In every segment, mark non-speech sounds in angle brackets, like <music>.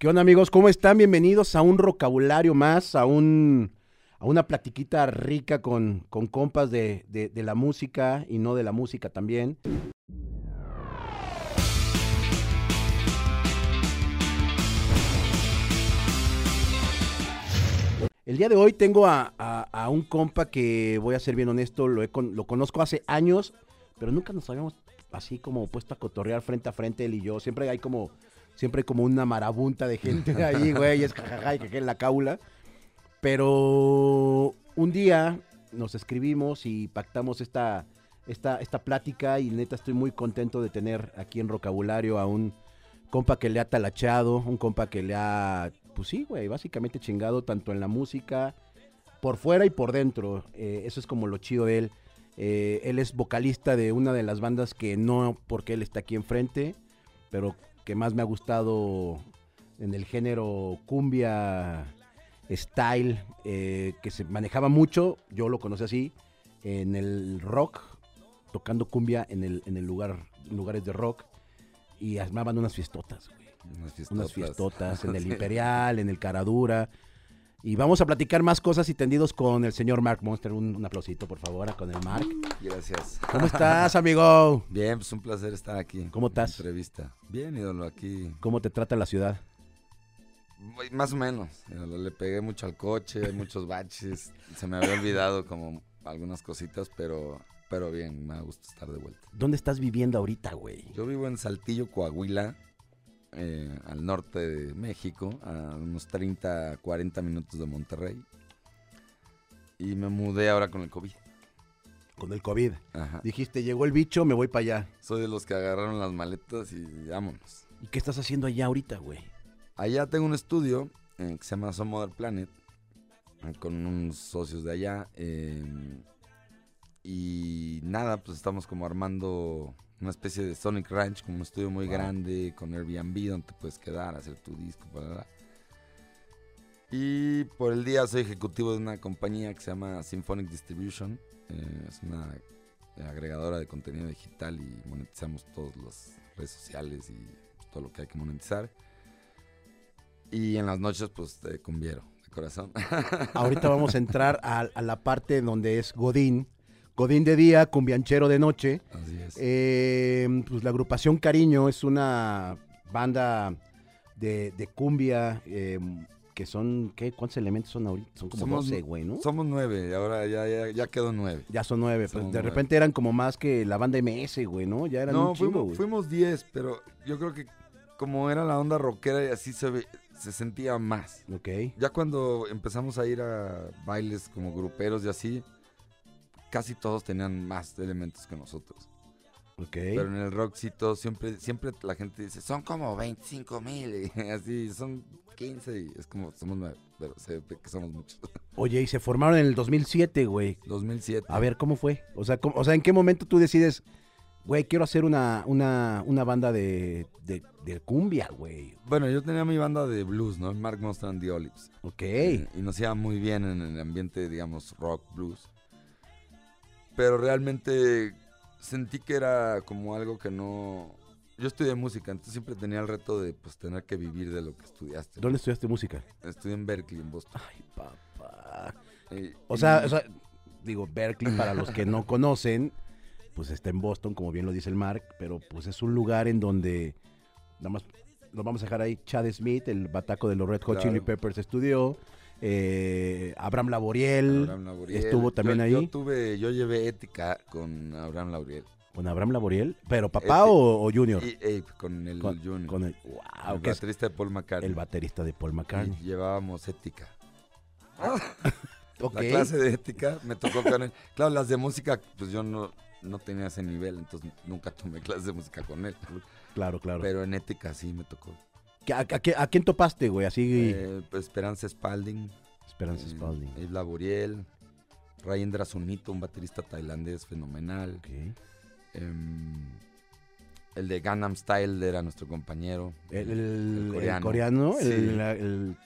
¿Qué onda amigos? ¿Cómo están? Bienvenidos a un vocabulario más, a un a una platiquita rica con, con compas de, de, la música y no de la música también. El día de hoy tengo a, a- un compa que, voy a ser bien honesto, lo, lo conozco hace años, pero nunca nos habíamos así como puesto a cotorrear frente a frente él y yo. Siempre hay como, siempre hay como una marabunta de gente <laughs> ahí, güey, es jajaja y que en la caula. Pero un día nos escribimos y pactamos esta, esta, esta plática y neta estoy muy contento de tener aquí en Vocabulario a un compa que le ha talacheado, un compa que le ha, pues sí, güey, básicamente chingado tanto en la música, por fuera y por dentro. Eh, eso es como lo chido de él. Eh, él es vocalista de una de las bandas que no porque él está aquí enfrente, pero que más me ha gustado en el género cumbia style, eh, que se manejaba mucho, yo lo conocí así, en el rock, tocando cumbia en el, en el lugar, en lugares de rock, y armaban unas fiestotas, güey Unas fiestotas. unas fiestotas en el. <laughs> Imperial, en el Caradura. Y vamos a platicar más cosas y tendidos con el señor Mark Monster. Un, un aplausito, por favor, con el Mark. Gracias. ¿Cómo estás, <laughs> amigo? Bien, pues un placer estar aquí. ¿Cómo estás? Entrevista. Bien, ídolo, aquí. ¿Cómo te trata la ciudad? Más o menos. Le pegué mucho al coche, hay <laughs> muchos baches. Se me había olvidado como algunas cositas, pero, pero bien, me gusta estar de vuelta. ¿Dónde estás viviendo ahorita, güey? Yo vivo en Saltillo, Coahuila, eh, al norte de México, a unos 30, 40 minutos de Monterrey. Y me mudé ahora con el COVID. Con el COVID. Ajá. Dijiste, llegó el bicho, me voy para allá. Soy de los que agarraron las maletas y vámonos. ¿Y qué estás haciendo allá ahorita, güey? Allá tengo un estudio eh, que se llama Some Other Planet eh, con unos socios de allá. y nada, pues estamos como armando una especie de Sonic Ranch, como un estudio muy Wow. grande con Airbnb donde te puedes quedar, hacer tu disco, bla, bla. Y por el día soy ejecutivo de una compañía que se llama Symphonic Distribution. eh, es una agregadora de contenido digital y monetizamos todas las redes sociales y todo lo que hay que monetizar. Y en las noches, pues, de cumbiero, de corazón. Ahorita vamos a entrar a, a la parte donde es Godín. Godín de día, cumbianchero de noche. Así es. Eh, pues la agrupación Cariño es una banda de, de cumbia eh, que son, ¿qué? ¿Cuántos elementos son ahorita? Son como Somos- 12, güey, ¿no? Somos nueve, ahora ya, ya, ya quedó nueve. Ya son nueve. Pues de nueve. repente eran como más que la banda MS, güey, ¿no? Ya eran no, un fuimos, güey. fuimos diez, pero yo creo que como era la onda rockera y así se, ve- se sentía más. Ok. Ya cuando empezamos a ir a bailes como gruperos y así, casi todos tenían más elementos que nosotros. Ok. Pero en el rockcito siempre, siempre la gente dice, son como 25 mil, y <laughs> así, son 15 y es como, somos nueve, pero se ve que somos muchos. <laughs> Oye, y se formaron en el 2007, güey. 2007. A ver, ¿cómo fue? O sea, ¿cómo- o sea, ¿en qué momento tú decides, güey, quiero hacer una, una, una banda de, de, de cumbia, güey? Bueno, yo tenía mi banda de blues, ¿no? Mark Monster and the Olives. Ok. Eh, y nos iba muy bien en el ambiente, digamos, rock, blues. Pero realmente sentí que era como algo que no... Yo estudié música, entonces siempre tenía el reto de pues tener que vivir de lo que estudiaste. ¿Dónde estudiaste música? Estudié en Berkeley, en Boston. Ay, papá. Y- O y- sea, o sea, digo, Berkeley, para los que no <laughs> conocen, pues está en Boston, como bien lo dice el Mark, pero pues es un lugar en donde, nada más, lo vamos a dejar ahí, Chad Smith, el bataco de los Red Hot Claro. Chili Peppers estudió, eh, Abraham Laboriel, Abraham Laboriel. estuvo también Yo- ahí. Yo tuve, yo llevé ética con Abraham Laboriel. con Abraham Laboriel, pero papá Este, o, o Junior, Y Ape, con el con, Junior. con el, wow, baterista de Paul McCartney. el baterista de Paul McCartney. Y llevábamos ética. <laughs> La clase de ética me tocó con él. Claro, las de música, pues yo no, no tenía ese nivel, entonces nunca tomé clases de música con él. Claro, claro. Pero en ética sí me tocó. ¿A, a- a- a quién topaste, güey? Así, Eh, pues, Esperanza Spalding. Esperanza eh, Spalding. Abe Laboriel. Rayendra Sunito, un baterista tailandés fenomenal. Em, el de Gangnam Style era nuestro compañero. El, el- el el coreano. coreano, el- Sí. el-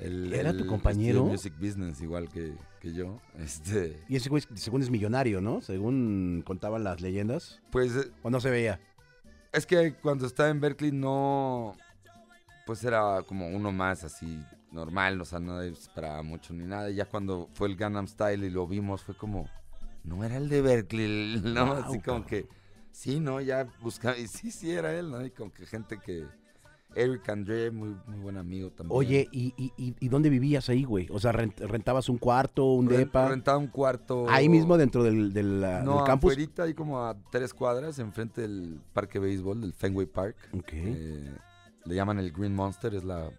El- ¿Era el tu compañero? estudió Music Business, igual que, que yo. <laughs> Este, y ese güey, según es millonario, ¿no? Según contaban las leyendas. pues eh, ¿O no se veía? es que cuando estaba en Berkeley no. pues era como uno más así normal, o sea, no esperaba mucho ni nada. Y ya cuando fue el Gangnam Style y lo vimos, fue como, no era el de Berkeley, <laughs> ¿no? Wow, así como que, sí, ¿no? Ya buscaba, y sí, sí era él, ¿no? Y como que gente que, Eric André, muy, muy buen amigo también. Oye, ¿y, y, y- dónde vivías ahí, güey? O sea, rent- rentabas un cuarto, un depa. Rentaba un cuarto. Ahí mismo dentro del, del, No, del campus. afuerita, ahí como a tres cuadras, enfrente del parque de béisbol, del Fenway Park. Ok. Eh, le llaman el Green Monster, es la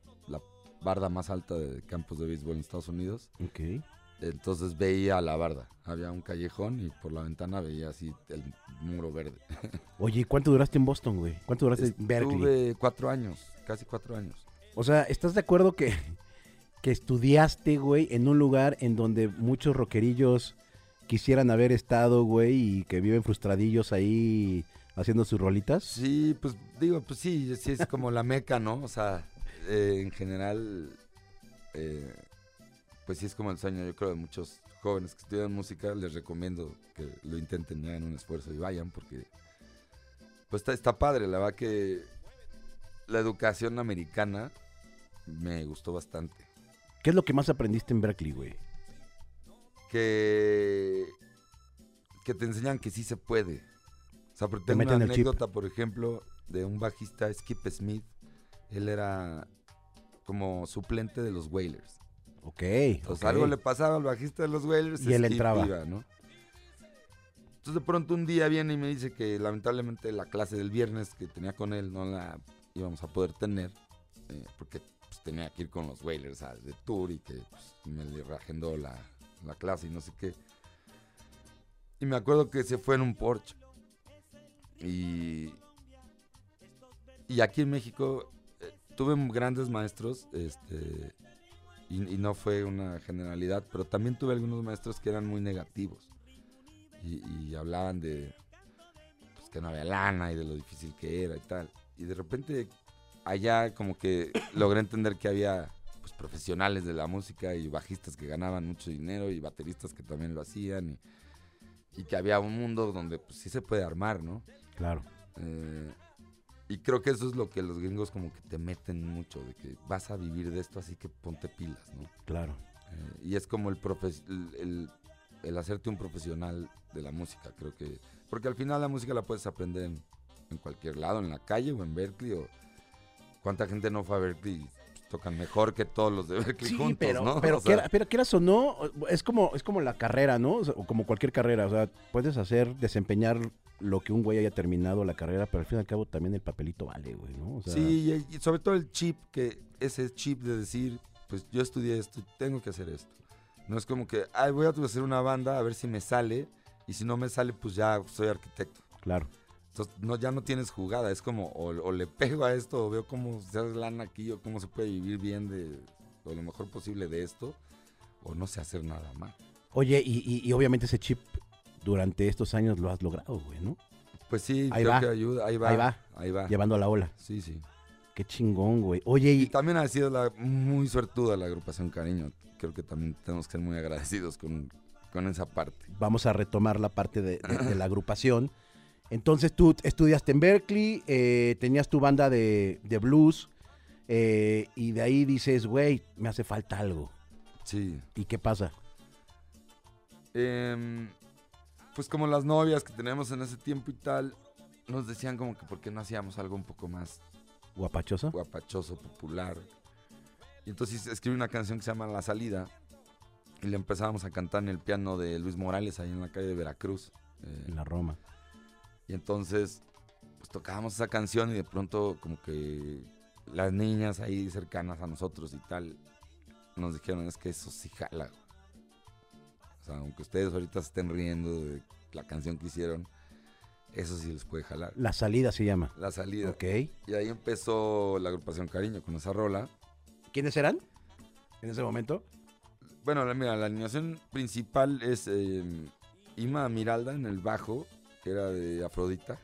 barda más alta de campos de béisbol en Estados Unidos. ok. Entonces veía la barda. Había un callejón y por la ventana veía así el muro verde. <laughs> Oye, ¿y ¿cuánto duraste en Boston, güey? ¿Cuánto duraste en Berkeley? Estuve cuatro años, casi cuatro años. O sea, ¿estás de acuerdo que, que estudiaste, güey, en un lugar en donde muchos rockerillos quisieran haber estado, güey, y que viven frustradillos ahí haciendo sus rolitas? Sí, pues digo, pues sí, sí es como la meca, ¿no? O sea, eh, en general, eh, pues sí es como el sueño, yo creo, de muchos jóvenes que estudian música, les recomiendo que lo intenten, hagan un esfuerzo y vayan, porque pues está, está padre, la verdad que la educación americana me gustó bastante. ¿Qué es lo que más aprendiste en Berkeley, güey? que que te enseñan que sí se puede. O sea, porque Te tengo una anécdota, por ejemplo, de un bajista, Skip Smith. Él era como suplente de los Wailers. Ok. Entonces algo le pasaba al bajista de los Wailers Y él entraba. iba, ¿no? Entonces de pronto un día viene y me dice que lamentablemente la clase del viernes que tenía con él no la íbamos a poder tener eh, porque pues, tenía que ir con los Wailers a- de tour y que pues, me le reagendó la, la clase y no sé qué. Y me acuerdo que se fue en un Porsche. Y, y aquí en México tuve grandes maestros, este, y, y no fue una generalidad, pero también tuve algunos maestros que eran muy negativos y, y hablaban de pues, que no había lana y de lo difícil que era y tal. Y de repente allá como que <coughs> logré entender que había pues, profesionales de la música y bajistas que ganaban mucho dinero y bateristas que también lo hacían y, y que había un mundo donde pues sí se puede armar, ¿no? Claro. Eh, y creo que eso es lo que los gringos como que te meten mucho, de que vas a vivir de esto, así que ponte pilas, ¿no? Claro. Eh, y es como el, profes- el, el- el hacerte un profesional de la música, creo que... Porque al final la música la puedes aprender en, en cualquier lado, en la calle o en Berkeley, o cuánta gente no fue a Berkeley tocan mejor que todos los de Berkeley Sí, juntos, pero, ¿no? <laughs> pero, O sea, quiera- pero quieras o no, es como, es como la carrera, ¿no? O, sea, o como cualquier carrera. O sea, puedes hacer, desempeñar lo que un güey haya terminado la carrera, pero al fin y al cabo también el papelito vale, güey, ¿no? O sea, sí, y, y sobre todo el chip, que ese chip de decir, pues yo estudié esto, tengo que hacer esto. No es como que, ay, voy a hacer una banda a ver si me sale, y si no me sale, pues ya soy arquitecto. claro. Entonces no, ya no tienes jugada, es como o, o le pego a esto o veo cómo se hace lana aquí o cómo se puede vivir bien de o lo mejor posible de esto o no sé hacer nada más. Oye, y, y- y obviamente ese chip durante estos años lo has logrado, güey, ¿no? Pues sí, Ahí creo va. que ayuda, ahí va. Ahí va. Ahí va. Llevando a la ola. Sí, sí. Qué chingón, güey. Oye, Y y también ha sido la, muy suertuda la agrupación Cariño. Creo que también tenemos que ser muy agradecidos con, con esa parte. vamos a retomar la parte de, de- de la agrupación. Entonces tú estudiaste en Berkeley, eh, tenías tu banda de, de blues, eh, y de ahí dices, güey, me hace falta algo. Sí. ¿Y qué pasa? Em, pues como las novias que teníamos en ese tiempo y tal, nos decían como que por qué no hacíamos algo un poco más ¿Guapachoso? guapachoso, popular. Y entonces escribí una canción que se llama La Salida y le empezábamos a cantar en el piano de Luis Morales ahí en la calle de Veracruz. Eh, En la Roma. y entonces pues tocábamos esa canción y de pronto como que las niñas ahí cercanas a nosotros y tal nos dijeron es que eso sí jala. Sea, aunque ustedes ahorita se estén riendo de la canción que hicieron, eso sí les puede jalar. La salida se llama. La salida. Ok. Y ahí empezó la agrupación Cariño con esa rola. ¿Quiénes eran en ese momento? Bueno, la- mira, la animación principal es eh, Ima Miralda en el bajo, que era de Afrodita.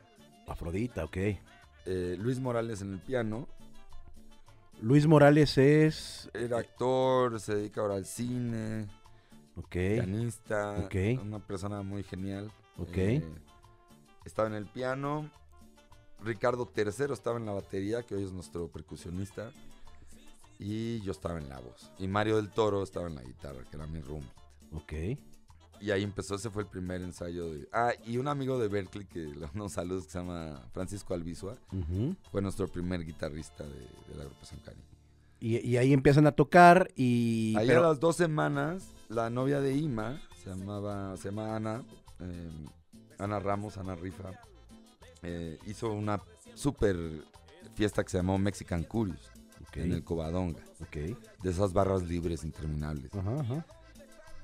Afrodita, ok. eh, Luis Morales en el piano. Luis Morales es... Era actor, se dedica ahora al cine, Ok. pianista, Ok. una persona muy genial. Ok. Eh, estaba en el piano. Ricardo III estaba en la batería, que hoy es nuestro percusionista. Y yo estaba en la voz. Y Mario del Toro estaba en la guitarra, que era mi room. Ok. Y ahí empezó, ese fue el primer ensayo de... Ah, y un amigo de Berkeley, que le mando un saludo, que se llama Francisco Albizua, fue nuestro primer guitarrista de, de la agrupación Cari. Y, y ahí empiezan a tocar y... Ahí pero- a las dos semanas, la novia de Ima, se llamaba, se llama Ana, eh, Ana Ramos, Ana Rifa, eh, hizo una super fiesta que se llamó Mexican Curious, en el Covadonga, ok. de esas barras libres interminables, Ajá, ajá.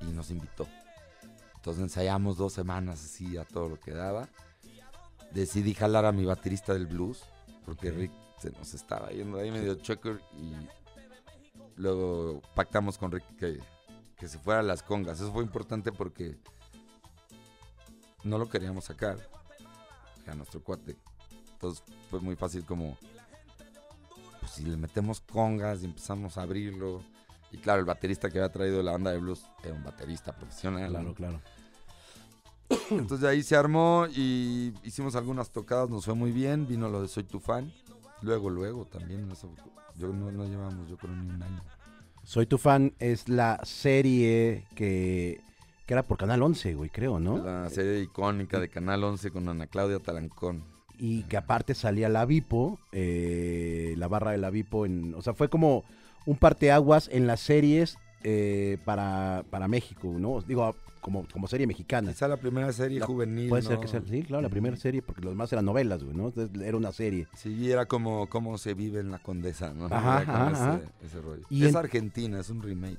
y nos invitó. Entonces ensayamos dos semanas así a todo lo que daba. Decidí jalar a mi baterista del blues, porque. Rick se nos estaba yendo ahí medio checker y luego pactamos con Rick que, que se fuera a las congas. Eso fue importante porque no lo queríamos sacar a nuestro cuate. Entonces fue muy fácil como, pues si le metemos congas y empezamos a abrirlo. Y claro, el baterista que había traído la banda de blues era un baterista profesional. Claro, ¿no? claro. Entonces de ahí se armó y hicimos algunas tocadas, nos fue muy bien, vino lo de Soy tu fan. Luego, luego también, yo no, no llevamos yo creo ni un año. Soy tu fan es la serie que, que era por Canal 11, güey, creo, ¿no? La serie icónica de Canal 11 con Ana Claudia Talancón. Y que aparte salía la Vipo, eh, la barra de la Vipo, en, o sea, fue como un parteaguas en las series eh, para, para México, ¿no? Digo, como, como serie mexicana. Esa la primera serie La- juvenil. Puede ser que sea, sí, claro, la primera serie, porque los demás eran novelas, güey, ¿no? Entonces, era una serie. Sí, era como cómo se vive en la Condesa, ¿no? Ajá, ese, ajá. ese rollo. Y es en- argentina, es un remake.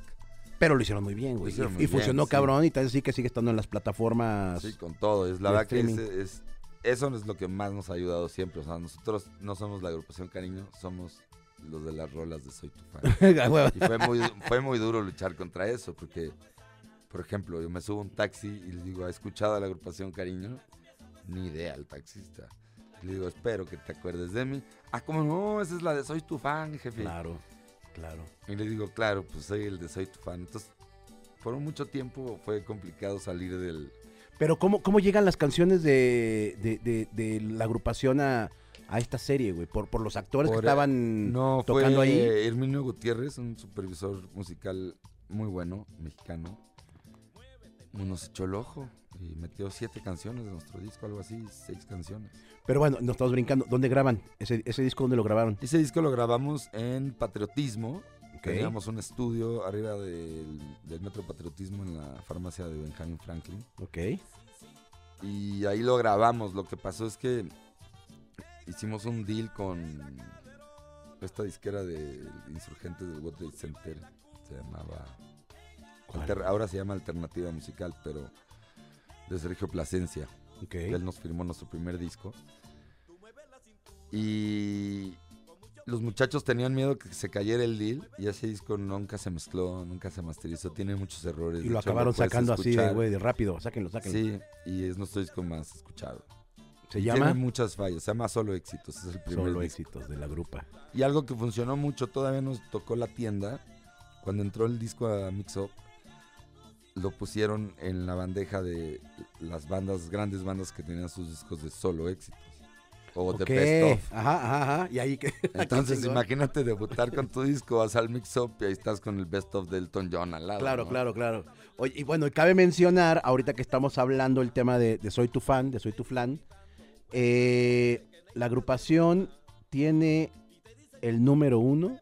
Pero lo hicieron muy bien, güey. Y, hicieron muy y bien, funcionó sí. cabrón y tal sí que sigue estando en las plataformas. Sí, con todo. Es la verdad que es, streaming. es- eso es lo que más nos ha ayudado siempre. O sea, nosotros no somos la agrupación Cariño, somos los de las rolas de Soy tu fan. A <laughs> huevo. Y fue muy, fue muy duro luchar contra eso, porque, por ejemplo, yo me subo a un taxi y le digo, ¿ha escuchado a la agrupación Cariño? Ni idea el taxista. Le digo, espero que te acuerdes de mí. Ah, ¿cómo no? Esa es la de Soy tu fan, jefe. Claro, claro. Y le digo, claro, pues soy el de Soy tu fan. Entonces, por mucho tiempo fue complicado salir del... Pero ¿cómo, cómo llegan las canciones de, de, de- de la agrupación a, a esta serie, güey? Por, por los actores Por, que estaban No, tocando fue ahí. Herminio Gutiérrez, un supervisor musical muy bueno, mexicano. Nos echó el ojo y metió siete canciones de nuestro disco, algo así, seis canciones. Pero bueno, nos estamos brincando. ¿Dónde graban? ¿Ese, ese disco dónde lo grabaron? Ese disco lo grabamos en Patriotismo. Teníamos un estudio arriba del, del Metro Patriotismo en la farmacia de Benjamin Franklin. Ok. Y ahí lo grabamos. Lo que pasó es que hicimos un deal con esta disquera de insurgentes del World Trade Center. Se llamaba. Ahora se llama Alternativa Musical, pero de Sergio Plasencia. Ok. Él nos firmó nuestro primer disco. Y los muchachos tenían miedo que se cayera el deal. Y ese disco nunca se mezcló, nunca se masterizó. Tiene muchos errores. Y lo hecho, acabaron sacando así de, escuchar. güey, de rápido. Sáquenlo, sáquenlo. Sí, y es nuestro disco más escuchado. Se Y llama Tiene muchas fallas, se llama Solo Éxitos, es el primer Solo disco. Éxitos de la grupa. Y algo que funcionó mucho, todavía nos tocó la tienda, cuando entró el disco a Mix Up, lo pusieron en la bandeja de las bandas, grandes bandas que tenían sus discos de Solo Éxitos. O de Best Of. Ajá, ajá, ajá. Y ahí que. <laughs> Entonces imagínate debutar con tu disco, vas al Mix Up y ahí estás con el Best Of de Elton John al lado. Claro, ¿no? claro, claro. Oye, y bueno, y cabe mencionar, ahorita que estamos hablando el tema de, de Soy tu fan, de Soy tu flan, eh, la agrupación tiene el número uno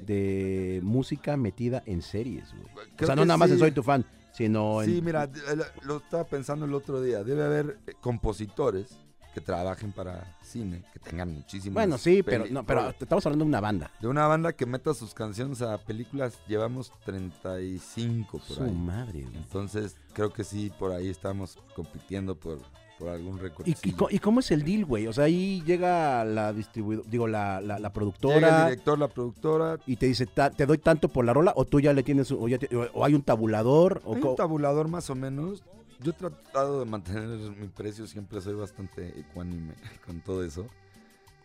de música metida en series, güey. O sea, no nada más en. Soy tu fan, sino en... Sí, mira, de- lo- estaba pensando el otro día. Debe haber eh, compositores que trabajen para cine, que tengan muchísimas. Bueno, sí, pero, no, pero estamos hablando de una banda. De una banda que meta sus canciones a películas, llevamos 35 por Su ahí. madre, güey. Entonces, creo que sí, por ahí estamos compitiendo por, por algún récord. ¿Y, y, co- y cómo es el deal, güey? O sea, ahí llega la distribuidora, digo, la, la, la Llega el productora director, la productora. y te dice, "Ta- te doy tanto por la rola, o tú ya le tienes, o, ya te- o hay un tabulador, o Hay un tabulador más o menos. Yo he tratado de mantener mi precio, siempre soy bastante ecuánime <laughs> con todo eso.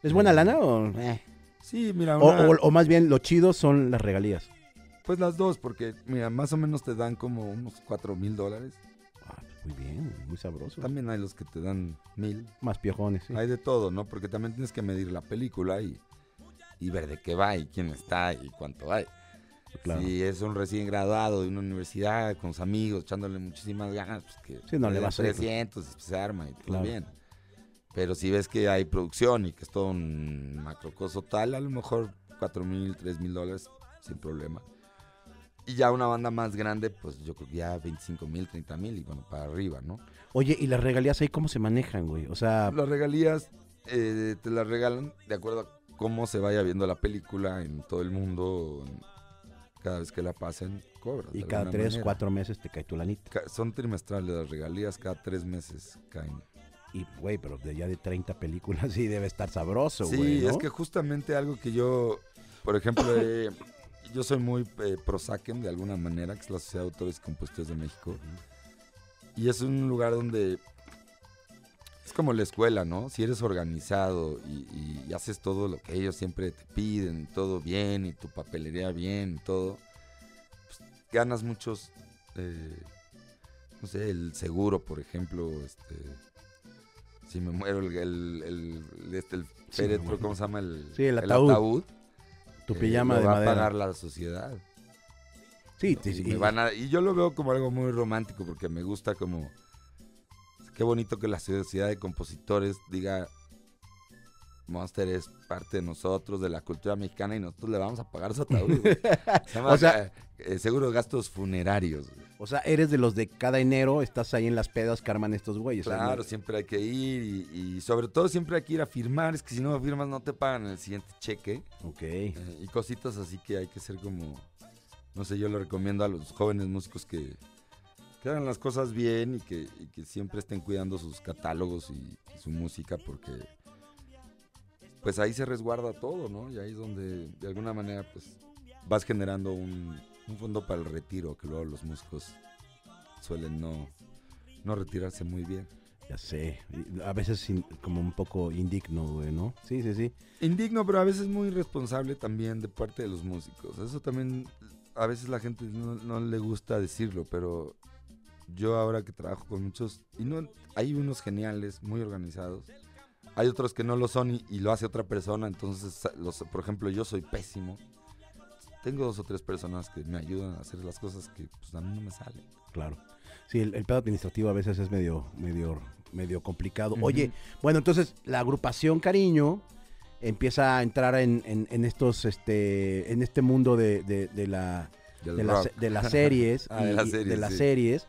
¿es buena lana o...? eh? Sí, mira, o- o más bien, lo chido son las regalías. Pues las dos, porque mira, más o menos te dan como unos 4 mil dólares. Muy bien, muy sabroso. También hay los que te dan mil. Más piojones, sí. Hay de todo, ¿no? Porque también tienes que medir la película y, y ver de qué va y quién está y cuánto hay. Claro. Si es un recién graduado de una universidad con sus amigos, echándole muchísimas ganas, pues que Sí, no le den va a hacer, pues. 300 y pues se arma y todo Claro. bien. Pero si ves que hay producción y que es todo un macrocoso tal, a lo mejor 4 mil, 3 mil dólares sin problema. Y ya una banda más grande, pues yo creo que ya 25 mil, 30 mil y bueno, para arriba, ¿no? Oye, ¿y las regalías ahí cómo se manejan, güey? O sea, Las regalías eh, te las regalan de acuerdo a cómo se vaya viendo la película en todo el mundo. cada vez que la pasen, cobras. y cada tres, manera. cuatro meses te cae tu lanita. Ca- Son trimestrales las regalías, cada tres meses caen. Y, güey, pero de ya de 30 películas <laughs> sí debe estar sabroso, Sí, güey, ¿no? es que justamente algo que yo, por ejemplo, eh, yo soy muy eh, pro SACEM de alguna manera, que es la Sociedad de Autores y Compositores de México. Y es un lugar donde es como la escuela, ¿no? Si eres organizado y, y- y haces todo lo que ellos siempre te piden, todo bien, y tu papelería bien, y todo, pues, ganas muchos, eh, no sé, el seguro, por ejemplo, este, si me muero, el, el, el- este, el Sí, féretro. ¿cómo se llama? El, Sí, el ataúd. Tu eh, pijama de va madera. a pagar la sociedad. Sí, te- Y y- me van a- y yo lo veo como algo muy romántico porque me gusta como... Qué bonito que la sociedad de compositores diga, Monster es parte de nosotros, de la cultura mexicana y nosotros le vamos a pagar su ataúd. güey. <laughs> Se llama, O sea- eh, eh, seguro gastos funerarios. güey. o sea, eres de los de cada enero, estás ahí en las pedas que arman estos güeyes. Claro, siempre hay que ir y, y sobre todo siempre hay que ir a firmar. Es que si no firmas no te pagan el siguiente cheque. Ok. Eh, y cositas así que hay que ser como, no sé, yo le recomiendo a los jóvenes músicos que, que hagan las cosas bien y que, y que siempre estén cuidando sus catálogos y, y su música porque pues ahí se resguarda todo, ¿no? Y ahí es donde de alguna manera pues vas generando un, un fondo para el retiro que luego los músicos suelen no, no retirarse muy bien. Ya sé. A veces como un poco indigno, güey, ¿no? Sí, sí, sí. Indigno, pero a veces muy irresponsable también de parte de los músicos. Eso también, a veces la gente no, no le gusta decirlo, pero yo ahora que trabajo con muchos, y no, hay unos geniales, muy organizados. Hay otros que no lo son y, y lo hace otra persona, entonces, los, por ejemplo, yo soy pésimo. Tengo dos o tres personas que me ayudan a hacer las cosas que pues, a mí no me salen. Claro. Sí, el, el pedo administrativo a veces es medio, medio, medio complicado. Oye, bueno, entonces la agrupación Cariño empieza a entrar en, en- en estos, este, en este mundo de, de- de la, de, las- de las <laughs> series, Ah, de las series, las sí. series.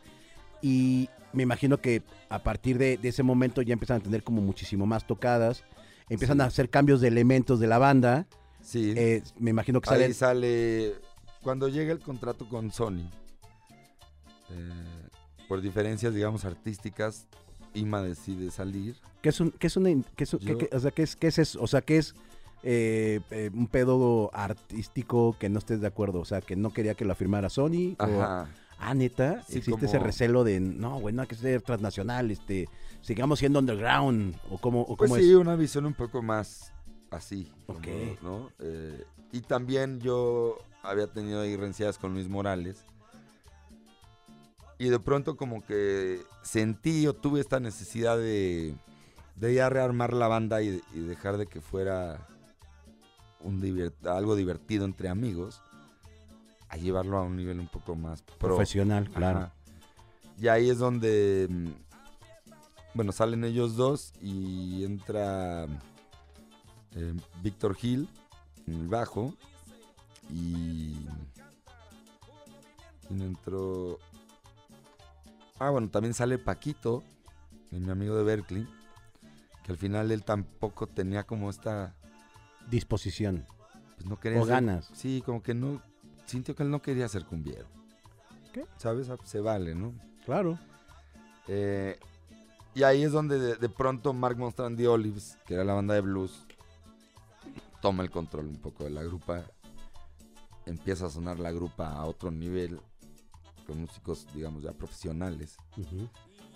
Y me imagino que a partir de, de ese momento ya empiezan a tener como muchísimo más tocadas. Empiezan Sí. a hacer cambios de elementos de la banda. Sí. Eh, me imagino que Ahí salen. sale. Cuando llega el contrato con Sony, eh, por diferencias, digamos, artísticas, Ima decide salir. ¿Qué es un, qué es qué es un- qué- Yo- qué- o sea, qué es, qué es eso? O sea, ¿qué es eh, eh, un pedo artístico que no estés de acuerdo? O sea, que no quería que lo firmara Sony. o- Ajá. Ah, neta, Sí, existe ese como- recelo de, no, güey, no hay que ser transnacional, este, sigamos siendo underground, o cómo, o Pues cómo sí, es. una visión un poco más así. como, Ok. ¿no? Eh, y también yo había tenido ahí rencillas con Luis Morales. Y de pronto como que sentí o tuve esta necesidad de, de ya rearmar la banda y, y dejar de que fuera un divert- algo divertido entre amigos a llevarlo a un nivel un poco más pro. Profesional, claro. Ajá. Y ahí es donde, mm, bueno, salen ellos dos y entra eh, Víctor Gil en el bajo y ¿quién entró? Ah, bueno, también sale Paquito, mi amigo de Berkeley, que al final él tampoco tenía como esta, Disposición. pues no quería O ser- ganas. Sí, como que no, sintió que él no quería ser cumbiero. ¿Qué? ¿Sabes? Se vale, ¿no? Claro. Eh, y ahí es donde de, de pronto Mark Monstrand and the Olives, que era la banda de blues, toma el control un poco de la grupa. Empieza a sonar la grupa a otro nivel, con músicos, digamos, ya profesionales.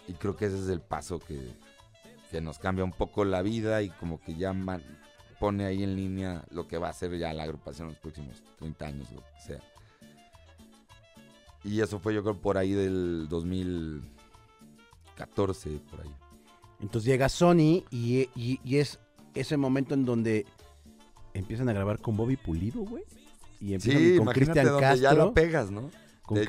Y creo que ese es el paso que, que nos cambia un poco la vida y como que ya man- pone ahí en línea lo que va a ser ya la agrupación en los próximos 30 años, lo que sea. Y eso fue yo creo por ahí del 14 por ahí. Entonces llega Sony y, y- y es ese momento en donde empiezan a grabar con Bobby Pulido, güey. Y empiezan Sí, con Cristian Castro. ya la pegas, ¿no?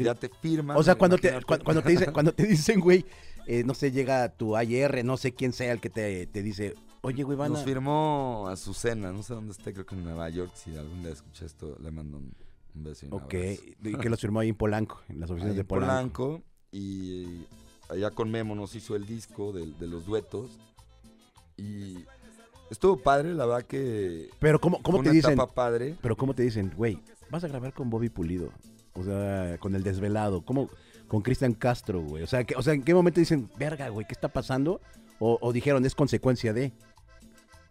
ya te firman. o sea, cuando te, cuando te dicen, cuando te dicen, güey, eh, no sé, llega tu AR, no sé quién sea el que te, te dice, oye, güey, van Nos firmó Azucena, no sé dónde esté, creo que en Nueva York. Si algún día escucha esto, le mando un, un beso y un Ok, abrazo. y que los firmó ahí en Polanco, en las oficinas Ahí de Polanco. Polanco, y allá con Memo nos hizo el disco de, de los duetos y estuvo padre, la verdad que Pero ¿cómo, cómo te dicen? padre. Pero ¿cómo te dicen, güey, vas a grabar con Bobby Pulido? O sea, con el desvelado, ¿cómo? Con Cristian Castro, güey. O sea, que, o sea, ¿en qué momento dicen, verga, güey, qué está pasando? O, o dijeron, es consecuencia de...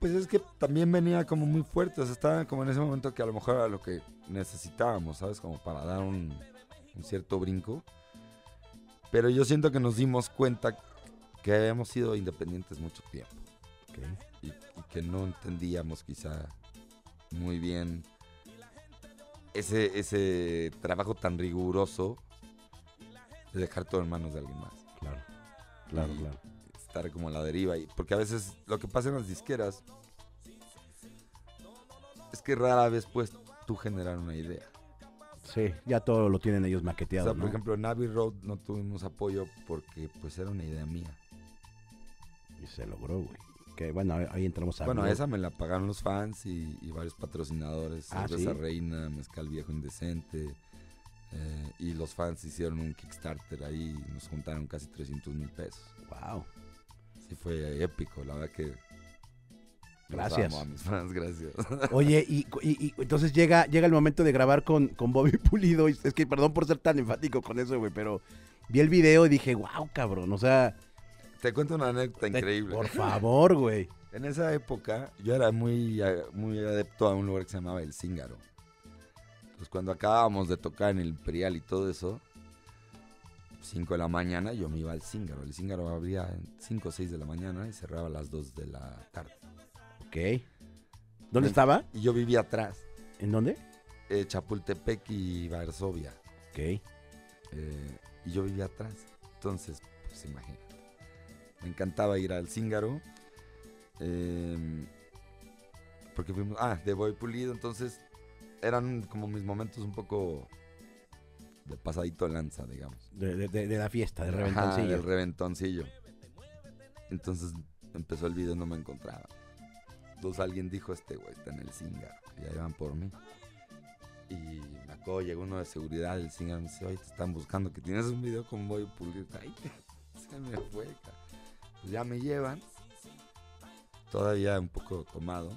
Pues es que también venía como muy fuerte, o sea, estaba como en ese momento que a lo mejor era lo que necesitábamos, ¿sabes? Como para dar un, un cierto brinco. Pero yo siento que nos dimos cuenta que habíamos sido independientes mucho tiempo. y, y que no entendíamos quizá muy bien ese, ese trabajo tan riguroso de dejar todo en manos de alguien más. Claro, claro, Y claro. Estar como a la deriva. Y, porque a veces lo que pasa en las disqueras es que rara vez puedes tú generar una idea. Sí, ya todo lo tienen ellos O sea, maqueteado, por ¿no? ejemplo, en Abbey Road no tuvimos apoyo porque pues era una idea mía. Y se logró, güey. Que bueno, ahí- entramos a... Bueno, Bro. esa me la pagaron los fans y, y varios patrocinadores. Ah, ¿sí? Reina, Mezcal Viejo Indecente. eh, y los fans hicieron un Kickstarter ahí y nos juntaron casi 300 mil pesos. Wow. Sí, fue épico, la verdad que. Gracias. amo a mis fans, gracias. <laughs> Oye, y, y- y entonces llega, llega el momento de grabar con, con Bobby Pulido. y es que perdón por ser tan enfático con eso, güey, pero vi el video y dije, wow, cabrón. O sea, Te cuento una anécdota increíble. por <laughs> favor, güey. En esa época yo era muy, muy adepto a un lugar que se llamaba El Cíngaro. Pues cuando acabábamos de tocar en el Imperial y todo eso, 5 de la mañana yo me iba al Cíngaro. El Cíngaro abría 5 o 6 de la mañana y cerraba a las 2 de la tarde. Ok. ¿Dónde En- estaba? Y yo vivía atrás, ¿En dónde? eh, Chapultepec y Varsovia. Ok. eh, y yo vivía atrás. Entonces, pues imagínate. Me encantaba ir al Cíngaro. eh, porque fuimos. Ah, de Boy Pulido. Entonces, eran como mis momentos un poco de pasadito de lanza, digamos. De, de- de- de la fiesta, del Ajá, reventoncillo. del reventoncillo. Entonces empezó el video, no me encontraba. Entonces alguien dijo, este güey está en el Cíngaro. Y ya iban por mí. Y me acuerdo, llegó uno de seguridad del Cíngaro y me dice, oye, te están buscando, que tienes un video con Boy Pulido. <laughs> Ay, se me fue. Pues ya me llevan. Todavía un poco tomado.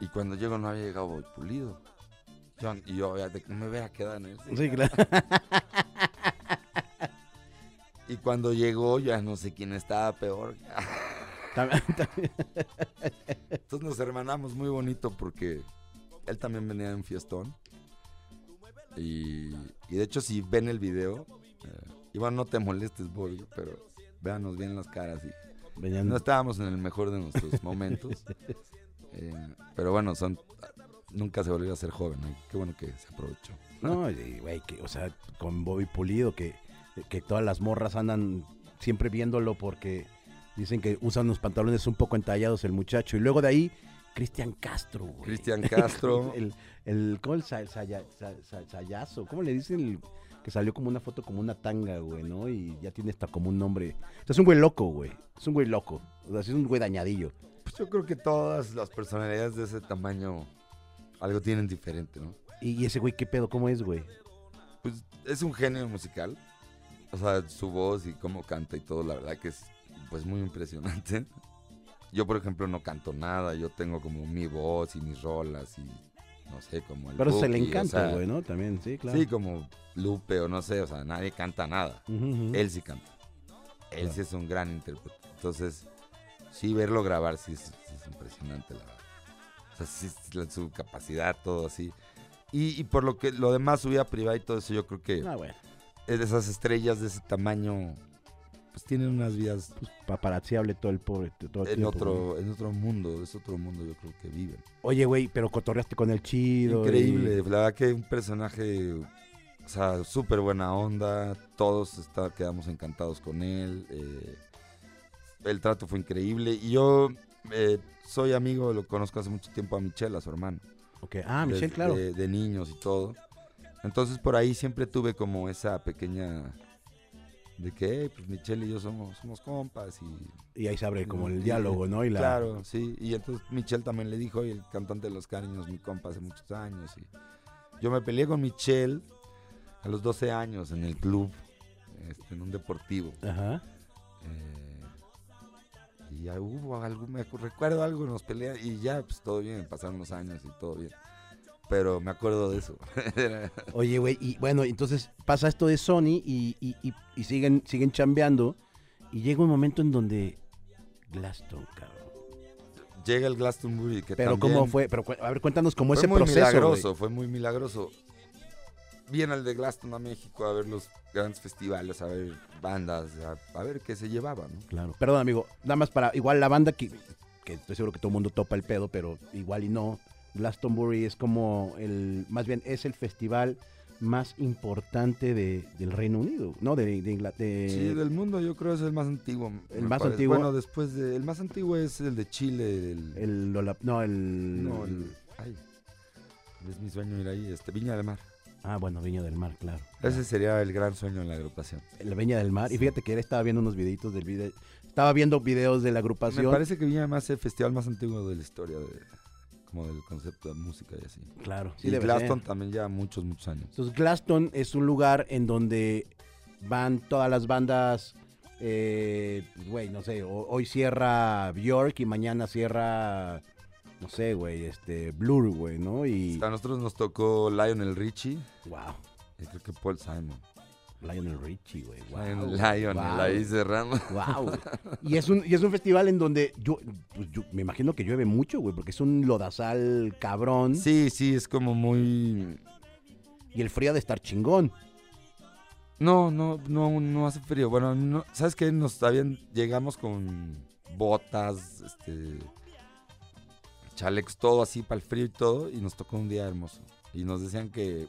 Y cuando llego no había llegado Boy Pulido. Y yo, de que me hubiera quedado en Cíngaro. Sí, claro. <laughs> Y cuando llegó ya no sé quién estaba peor. <laughs> También- también- Entonces nos hermanamos muy bonito porque él también venía de un fiestón. Y, y de hecho si ven el video, eh, igual no te molestes, Boy, pero véanos bien las caras. Y Venían- no estábamos en el mejor de nuestros momentos. <laughs> Eh, pero bueno, son nunca se volvió a ser joven. Y Qué bueno que se aprovechó. No, güey, que, o sea, con Bobby Pulido, que, que todas las morras andan siempre viéndolo porque dicen que usan unos pantalones un poco entallados el muchacho. Y luego de ahí, Cristian Castro, güey. Cristian <laughs> Castro. el, el, ¿Cómo el sa- saya- sa- sa- sayazo? ¿Cómo le dicen? El- que salió como una foto como una tanga, güey, ¿no? Y ya tiene hasta como un nombre. O sea, es un güey loco, güey. Es un güey loco. O sea, es un güey dañadillo. Pues yo creo que todas las personalidades de ese tamaño algo tienen diferente, ¿no? Y, ese güey, ¿qué pedo? ¿Cómo es, güey? Pues es un genio musical. O sea, su voz y cómo canta y todo, la verdad que es pues muy impresionante. Yo, por ejemplo, no canto nada. Yo tengo como mi voz y mis rolas y no sé, como el Pero se le o encanta, sea, güey, ¿no? También, sí, claro. Sí, como Lupe o no sé, o sea, nadie canta nada. Él sí canta. Él Claro. sí es un gran intérprete. Entonces, sí, verlo grabar sí es, sí es impresionante, la verdad. O sea, sí, sí, la- su capacidad, todo así. Y, y por lo que lo demás, su vida privada y todo eso, yo creo que Ah, bueno. esas estrellas de ese tamaño, pues tienen unas vidas Pues paparazziable todo el pobre. Todo el en tiempo, güey. otro, en otro mundo, es otro mundo yo creo que viven. Oye, güey, pero cotorreaste con el chido. y- Increíble, la verdad que un personaje O sea, súper buena onda. Todos está- quedamos encantados con él. eh, el trato fue increíble. Y yo eh, soy amigo, lo conozco hace mucho tiempo a Michelle, a su hermano. Ok. Ah, Michelle, claro. De, de niños y todo. Entonces por ahí siempre tuve como esa pequeña... De que, "Eh, pues Michelle y yo somos, somos compas y Y ahí se abre como el y- diálogo, ¿no? Y la... Claro, sí. Y entonces Michelle también le dijo, oye, el cantante de Los Cariños, mi compa hace muchos años. Y yo me peleé con Michelle a los 12 años en el club, este, en un deportivo. Ajá. Eh, y ya hubo algo, me recuerdo algo, nos peleamos y ya, pues todo bien, pasaron los años y todo bien. Pero me acuerdo de eso. <laughs> Oye, güey, y bueno, entonces pasa esto de Sony y, y- y- y siguen, siguen chambeando. Y llega un momento en donde Glaston, cabrón. Llega el Glastonbury, que Pero también cómo fue, pero a ver, cuéntanos cómo fue ese muy proceso. milagroso, fue muy milagroso. Viene el de Glaston a México a ver los grandes festivales, a ver bandas, a, a ver qué se llevaba, ¿no? Claro. Perdón, amigo, nada más para, igual la banda que, que estoy seguro que todo el mundo topa el pedo, pero igual y no. Glastonbury es como el, más bien es el festival más importante de, del Reino Unido, ¿no? De, de Ingla- de- Sí, del mundo yo creo es el más antiguo. ¿El más parece. antiguo? Bueno, después de... El más antiguo es el de Chile, el... el, Lola- no, el, no, el... Ay, es mi sueño ir ahí, este, Viña del Mar. Ah, bueno, Viña del Mar, claro. Ese sería el gran sueño en la agrupación. La Viña del Mar. Y fíjate que él estaba viendo unos videitos del video. Estaba viendo videos de la Me agrupación. parece que Viña del Mar es el festival más antiguo de la historia, de, como del concepto de música y así. Claro, sí y Glaston ser. también lleva muchos, muchos años. Entonces, Glaston es un lugar en donde van todas las bandas. eh, Güey, no sé. ho- Hoy cierra Bjork y mañana cierra. No sé, güey. Este. Blur, güey, ¿no? Y. A nosotros nos tocó Lionel Richie Wow. y creo que Paul Simon. Lionel Richie, güey. Wow, Lionel, Lionel wow. ahí cerrando. Wow. <laughs> Y es un, y es un festival en donde yo, pues yo me imagino que llueve mucho, güey, porque es un lodazal cabrón. Sí, sí, es como muy... Y el frío de estar chingón. No, no, no, no hace frío. Bueno, no, ¿sabes qué? Nos habían, llegamos con botas, este, chalecos, todo así para el frío y todo, y nos tocó un día hermoso. Y nos decían que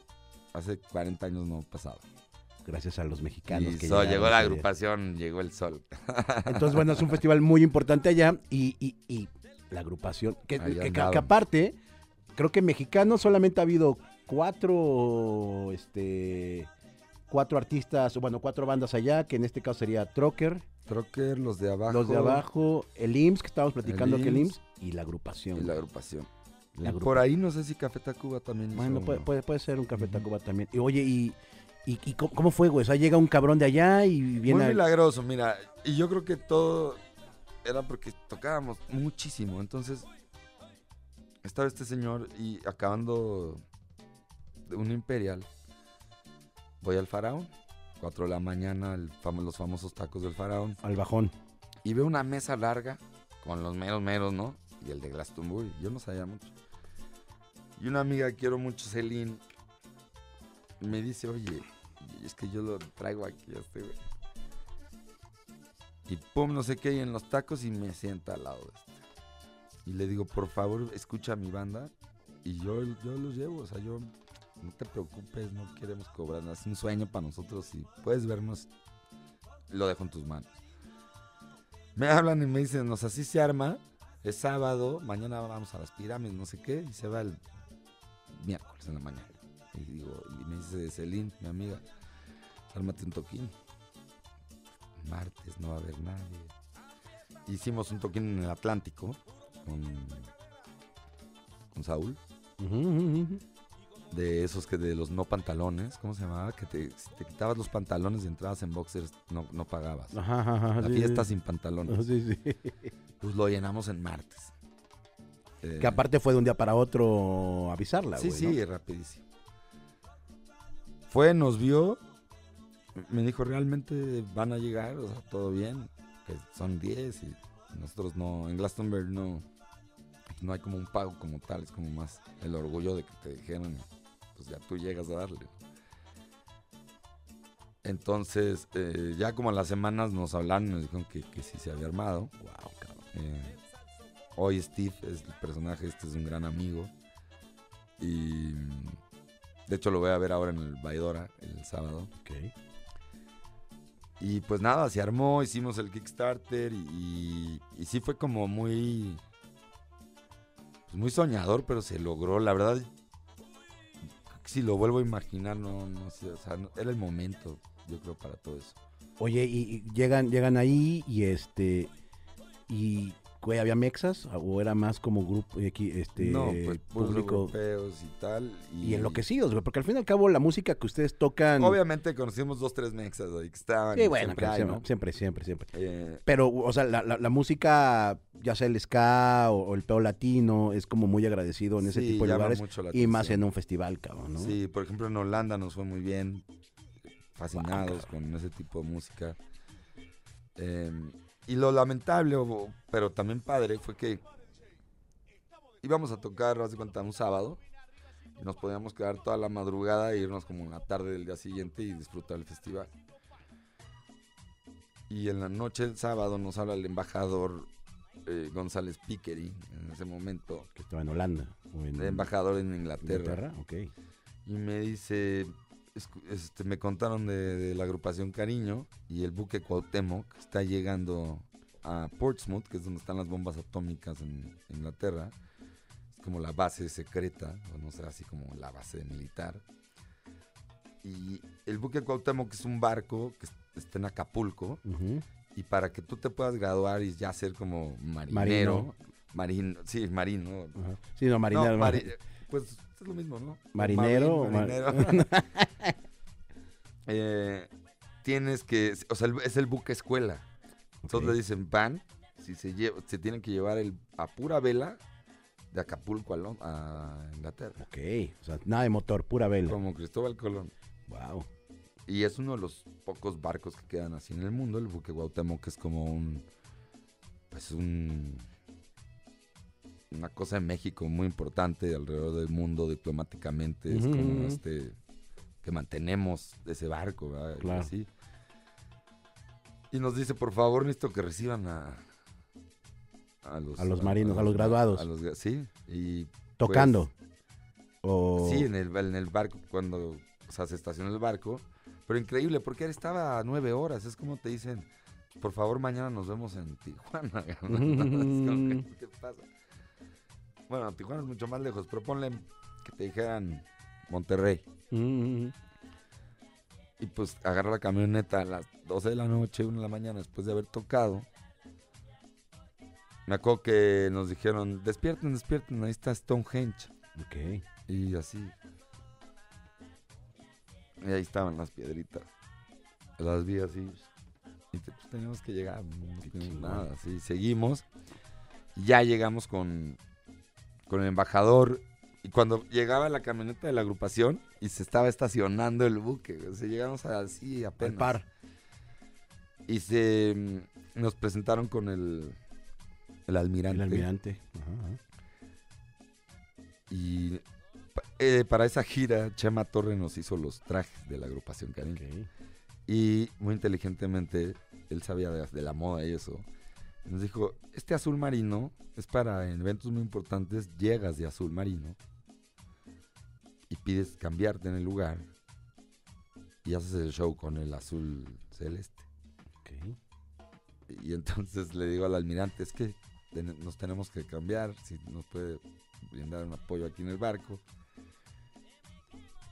hace 40 años no pasaba. Gracias a los mexicanos. y que llegó la día. agrupación, llegó el sol. Entonces, bueno, es un festival muy importante allá. Y, y- y la agrupación, que, aparte, creo que mexicanos solamente ha habido cuatro, este, cuatro artistas, bueno, cuatro bandas allá, que en este caso sería Trocker, Trocker, los de abajo. los de abajo, el IMSS, que estábamos platicando que el IMSS. Y la agrupación. Y la agrupación. La y por ahí no sé si Café Tacuba también Bueno, puede, puede, puede ser un Café. Tacuba también. Y oye, ¿y, y, y cómo, cómo fue, güey? O sea, llega un cabrón de allá y viene... Muy a- milagroso, mira. Y yo creo que todo era porque tocábamos muchísimo. Entonces, estaba este señor y acabando de un imperial, voy al faraón. 4 de la mañana, el famo- los famosos tacos del faraón. al bajón. Y veo una mesa larga con los meros meros, ¿no? Y el de Glastonbury. Yo no sabía mucho. Y una amiga que quiero mucho, Celine, me dice, oye, es que yo lo traigo aquí a este güey. Y pum, no sé qué, y en los tacos y me sienta al lado de este. Y le digo, por favor, escucha a mi banda y yo, yo los llevo. O sea, yo, no te preocupes, no queremos cobrar. Es un sueño para nosotros. Si puedes vernos, lo dejo en tus manos. Me hablan y me dicen, o sea, así se arma. Es sábado, mañana vamos a las pirámides, no sé qué, y se va el miércoles en la mañana. Y digo, y me dice Celine, mi amiga, ármate un toquín. Martes no va a haber nadie. Hicimos un toquín en el Atlántico con, con Saúl, ujú. de esos que de los no pantalones, ¿cómo se llamaba? Que te, si te quitabas los pantalones y entrabas en boxers, no, no pagabas. Ajá, ajá, ajá, La sí, fiesta sí. sin pantalones. <laughs> Sí, sí. Pues lo llenamos en martes. Eh, Que aparte fue de un día para otro avisarla, Sí, sí, ¿no? rapidísimo. Fue, nos vio, me dijo, realmente van a llegar, o sea, todo bien, que son 10 y nosotros no, en Glastonbury no, no hay como un pago como tal, es como más el orgullo de que te dijeron, pues ya tú llegas a darle. Entonces, eh, ya como a las semanas nos hablaron nos dijeron que, que sí se había armado. Wow. Eh, hoy Steve es el personaje, este es un gran amigo. Y, De hecho, lo voy a ver ahora en el Baidora, el sábado. Ok. Y pues nada, se armó, hicimos el Kickstarter y, y sí fue como muy... pues muy soñador, pero se logró. La verdad, si lo vuelvo a imaginar, no, no sé, o sea, no- era el momento, yo creo, para todo eso. Oye, y, y llegan, llegan ahí y este. Y, güey, ¿había mexas? ¿O era más como grupo, eh, este, no, pues público? europeos y tal. Y, Y enloquecidos, güey, porque al fin y al cabo la música que ustedes tocan. Obviamente conocimos dos, tres mexas ahí que estaban. Sí, y bueno, siempre hay, siempre, ¿no? siempre, siempre, siempre. Eh, Pero, o sea, la, la- la música, ya sea el ska o, o el peo latino, es como muy agradecido en ese sí, tipo de lugares. Y más en un festival, cabrón, ¿no? Sí, por ejemplo en Holanda nos fue muy bien, fascinados con ese tipo de música. Eh, y lo lamentable, pero también padre, fue que íbamos a tocar, haz de cuenta, un sábado, y nos podíamos quedar toda la madrugada e irnos como en la tarde del día siguiente y disfrutar el festival. Y en la noche del sábado nos habla el embajador eh, González Piqueri, en ese momento, Que estaba en Holanda. O en el embajador en Inglaterra. Inglaterra, ok. Y me dice, este, me contaron de, de la agrupación Cariño y el buque Cuauhtémoc está llegando a Portsmouth, que es donde están las bombas atómicas en Inglaterra. Es como la base secreta, o no sé, así como la base militar. Y el buque Cuauhtémoc es un barco que es- está en Acapulco y para que tú te puedas graduar y ya ser como marinero, marino, sí, marino. Sí, no, marinero. no, mari- pues es lo mismo, ¿no? Marinero, Marín, marinero. <laughs> Eh, tienes que, o sea, es el buque escuela. Entonces le dicen, van, si se, lleva, se tienen que llevar el, a pura vela de Acapulco a, a Inglaterra. Ok, o sea, nada de motor, pura vela. Como Cristóbal Colón. Wow. Y es uno de los pocos barcos que quedan así en el mundo. El buque Cuauhtémoc que es como un, pues un, una cosa en México muy importante alrededor del mundo diplomáticamente. Es como este, que mantenemos ese barco, ¿verdad? Y Claro. así. Y nos dice, por favor, necesito que reciban a, a los, A los marinos, a los graduados. a los gra- sí, y Tocando. Pues, o... Sí, en el, en el barco, cuando o sea, se estacionó el barco. Pero increíble, porque estaba a nueve horas. Es como te dicen, por favor, mañana nos vemos en Tijuana. <laughs> Bueno, Tijuana es mucho más lejos, pero ponle que te dijeran Monterrey. Mm, Y pues agarra la camioneta a las 12 de la noche, 1 de la mañana, después de haber tocado. Me acuerdo que nos dijeron, despierten, despierten, ahí está Stonehenge. ok. Y así. Y ahí estaban las piedritas. Las vi así. Y te- pues, teníamos que llegar. No teníamos nada. Así, seguimos. Ya llegamos con, con el embajador. Y cuando llegaba la camioneta de la agrupación y se estaba estacionando el buque. O sea, llegamos así Al apenas. par. Y se mm, nos presentaron con el, el almirante. El almirante. Ajá, ajá. Y eh, para esa gira, Chema Torre nos hizo los trajes de la agrupación Cariño. Ok. Y muy inteligentemente, él sabía de, de la moda y eso. Nos dijo, este azul marino es para en eventos muy importantes, llegas de azul marino y pides cambiarte en el lugar y haces el show con el azul celeste. ok. Y entonces le digo al almirante, es que ten- nos tenemos que cambiar, si nos puede brindar un apoyo aquí en el barco.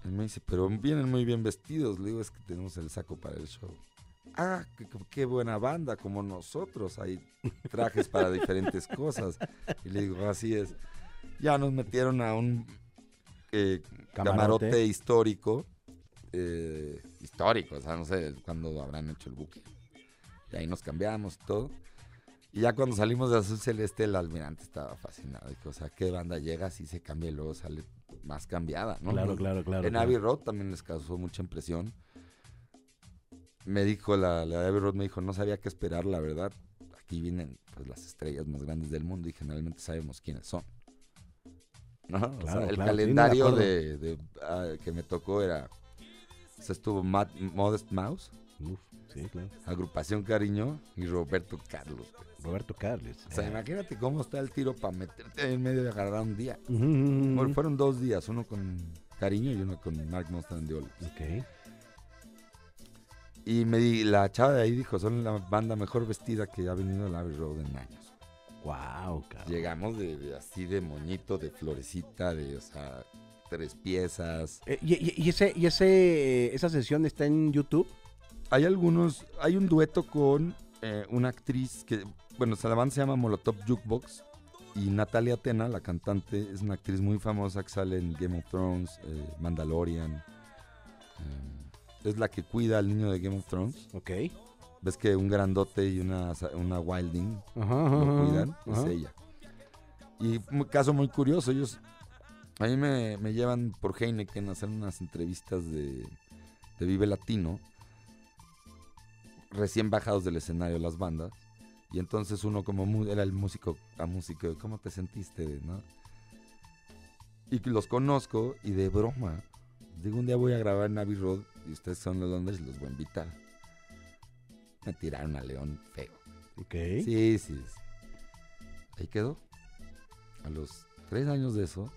Él me dice, pero vienen muy bien vestidos. Le digo, es que tenemos el saco para el show. Ah, qué, buena banda, como nosotros. Hay trajes para diferentes cosas. Y le digo, así es. Ya nos metieron a un eh, Camarote. camarote. histórico. eh, histórico, o sea, no sé cuándo habrán hecho el buque. Y ahí nos cambiamos y todo. Y ya cuando salimos de Azul Celeste, el almirante estaba fascinado. Dijo, o sea, ¿qué banda llega si se cambia y luego sale más cambiada, no? Claro, claro, claro. en claro. Abbey Road también les causó mucha impresión. Me dijo, la, la de Road me dijo, no sabía qué esperar, la verdad. Aquí vienen pues, las estrellas más grandes del mundo y generalmente sabemos quiénes son. ¿No? O sea, Claro, el sí, de calendario de, de, ah, que me tocó era, o sea, estuvo Matt- Modest Mouse, Uf, sí, claro. Agrupación Cariño y Roberto Carlos. Roberto Carles. O sea, imagínate cómo está el tiro para meterte en medio y agarrar un día. Bueno, fueron dos días, uno con Cariño y una con Mark Mustang and the Olives. Y me di, la chava de ahí dijo, son la banda mejor vestida que ha venido al Abbey Road en años. Wow, cabrón. Llegamos de, de así de moñito, de florecita, de, o sea, tres piezas. Eh, y, ese, y ese, esa sesión está en YouTube. Hay algunos, hay un dueto con eh, una actriz que, bueno, la banda se llama Molotov Jukebox y Natalia Tena, la cantante, es una actriz muy famosa que sale en Game of Thrones, eh, Mandalorian. Es la que cuida al niño de Game of Thrones. Ok. Ves que un grandote y una, una wilding Ajá, ajá, lo ajá, cuidan, es ajá. ella. Y un caso muy curioso, ellos a mí me, me llevan por Heineken a hacer unas entrevistas de, de Vive Latino, recién bajados del escenario las bandas, y entonces uno como mu- era el músico a músico, ¿cómo te sentiste? ¿no? Y los conozco y de broma, digo un día voy a grabar en Abbey Road y ustedes son los Londres y los voy a invitar. Me tiraron a León feo. Ok. Sí, sí, sí. Ahí quedó. A los tres años de eso,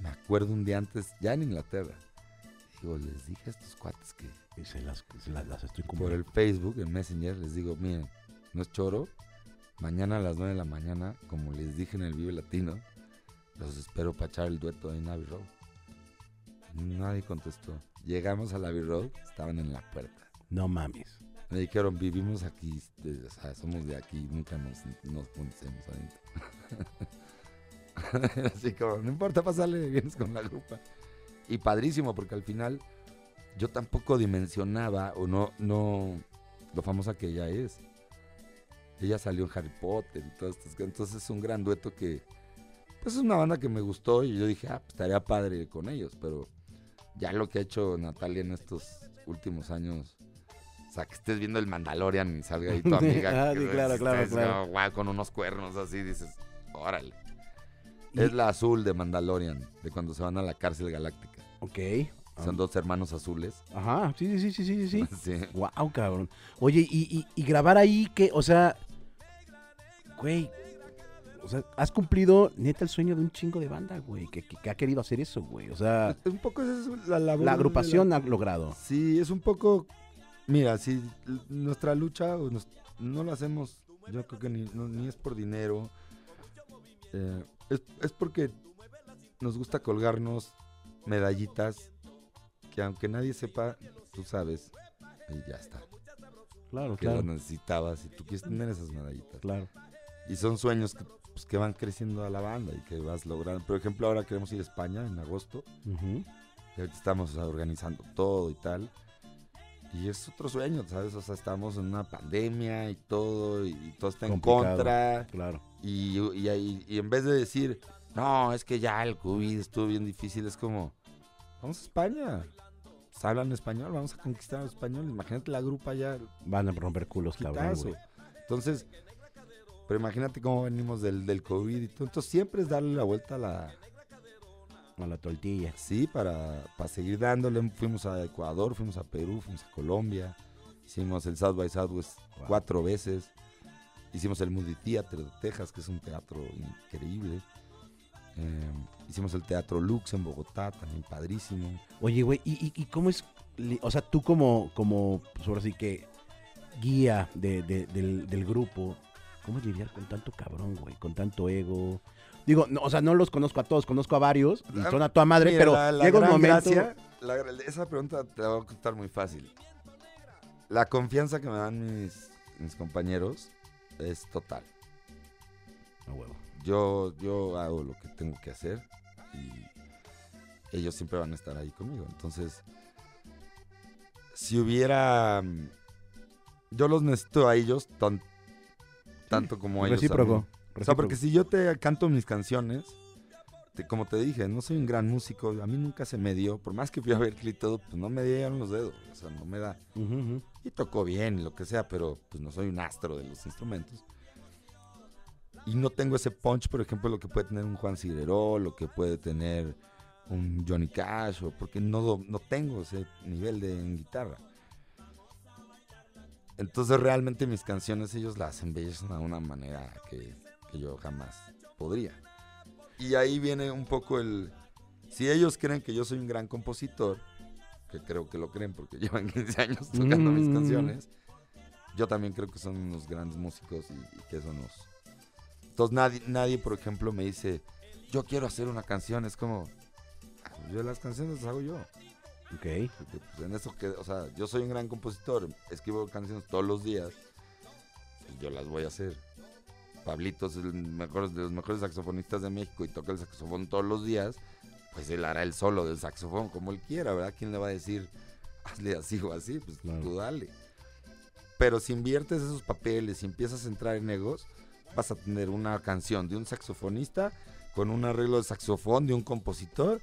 me acuerdo un día antes, ya en Inglaterra. Digo, les dije a estos cuates que Y se las, se las, las estoy por el Facebook, en Messenger, les digo, miren, no es choro. Mañana a las nueve de la mañana, como les dije en el Vive Latino, los espero para echar el dueto en Abbey Road. Nadie contestó. Llegamos a Abbey Road, estaban en la puerta. No mames. Me dijeron, vivimos aquí, o sea, somos de aquí, nunca nos, nos conocemos adentro. <laughs> Así como, no importa, pasarle, vienes con la grupa. Y padrísimo, porque al final yo tampoco dimensionaba o no, no, lo famosa que ella es. Ella salió en Harry Potter y todas estas cosas. Entonces es un gran dueto que, pues es una banda que me gustó y yo dije, ah, pues estaría padre con ellos, pero ya lo que ha hecho Natalia en estos últimos años, o sea, que estés viendo el Mandalorian y salga ahí tu <laughs> amiga. Ah, sí, claro, estés, claro, ¿no? claro. Guau, con unos cuernos así, dices, órale. Y- Es la azul de Mandalorian, de cuando se van a la cárcel galáctica. Ok. Son dos hermanos azules. Ajá, sí, sí, sí, sí, sí, sí. <laughs> Sí. Wow, cabrón. Oye, y, y, y grabar ahí que, o sea, güey, o sea, has cumplido neta el sueño de un chingo de banda, güey, que, que- que ha querido hacer eso, güey. O sea, <laughs> Un poco es la labor. la agrupación ha logrado. Sí, es un poco. Mira, si nuestra lucha o nos- no lo hacemos, yo creo que ni, no- ni es por dinero. eh, es, es porque nos gusta colgarnos medallitas que aunque nadie sepa, tú sabes, y ya está. Claro, Que lo necesitabas y tú quieres tener esas medallitas. claro. Y son sueños que, pues, que van creciendo a la banda y que vas logrando. Por ejemplo, ahora queremos ir a España en agosto. Y ahorita estamos organizando todo y tal. Y es otro sueño, ¿sabes? O sea, estamos en una pandemia y todo, y, y todo está en contra. Claro. Y, y, y- y en vez de decir, no, es que ya el COVID estuvo bien difícil, es como, vamos a España. Pues, hablan español, vamos a conquistar el español. Imagínate la grupa ya, Van a romper culos, cabrón. Entonces, pero imagínate cómo venimos del, del COVID y todo. Entonces, siempre es darle la vuelta a la, A la tortilla. Sí, para, para seguir dándole. Fuimos a Ecuador, fuimos a Perú, fuimos a Colombia. Hicimos el South by Southwest Wow. cuatro veces. Hicimos el Moody Theater de Texas, que es un teatro increíble. Eh, hicimos el Teatro Lux en Bogotá, también padrísimo. Oye, güey, ¿y, y, y cómo es? O sea, tú como, como, pues ahora sí que guía de, de- del, del grupo, ¿cómo lidiar con tanto cabrón, güey? Con tanto ego. Digo, no, o sea, no los conozco a todos, conozco a varios y Ah, son a toda madre, Mira, pero la- la llega un gran momento. gracia- la gra- esa pregunta te la voy a contar muy fácil. La confianza que me dan mis, mis compañeros es total. A huevo. yo, yo hago lo que tengo que hacer y ellos siempre van a estar ahí conmigo. Entonces, si hubiera... mm, Yo los necesito a ellos tan- tanto como ellos. Recíproco. O sea, porque si yo te canto mis canciones, te- como te dije, no soy un gran músico, a mí nunca se me dio, por más que fui a ver y todo, pues no me dieron los dedos, o sea, no me da. Y tocó bien, lo que sea, pero pues no soy un astro de los instrumentos. Y no tengo ese punch, por ejemplo, lo que puede tener un Juan Cigeró, lo que puede tener un Johnny Cash, o porque no, no tengo ese nivel de en guitarra. Entonces realmente mis canciones ellos las embellecen de una manera que, que yo jamás podría. Y ahí viene un poco el... si ellos creen que yo soy un gran compositor, que creo que lo creen porque <laughs> llevan 15 años tocando mis Mm. canciones, yo también creo que son unos grandes músicos y, y que eso nos... Entonces nadie, nadie, por ejemplo, me dice, yo quiero hacer una canción, es como, "Ah, yo las canciones las hago yo. Ok. Porque, pues, en eso que, o sea, yo soy un gran compositor, escribo canciones todos los días, y yo las voy a hacer. Pablito es el mejor, de los mejores saxofonistas de México y toca el saxofón todos los días, pues él hará el solo del saxofón como él quiera, ¿verdad? ¿Quién le va a decir, hazle así o así? Pues Claro. tú dale. Pero si inviertes esos papeles y empiezas a entrar en egos, vas a tener una canción de un saxofonista con un arreglo de saxofón de un compositor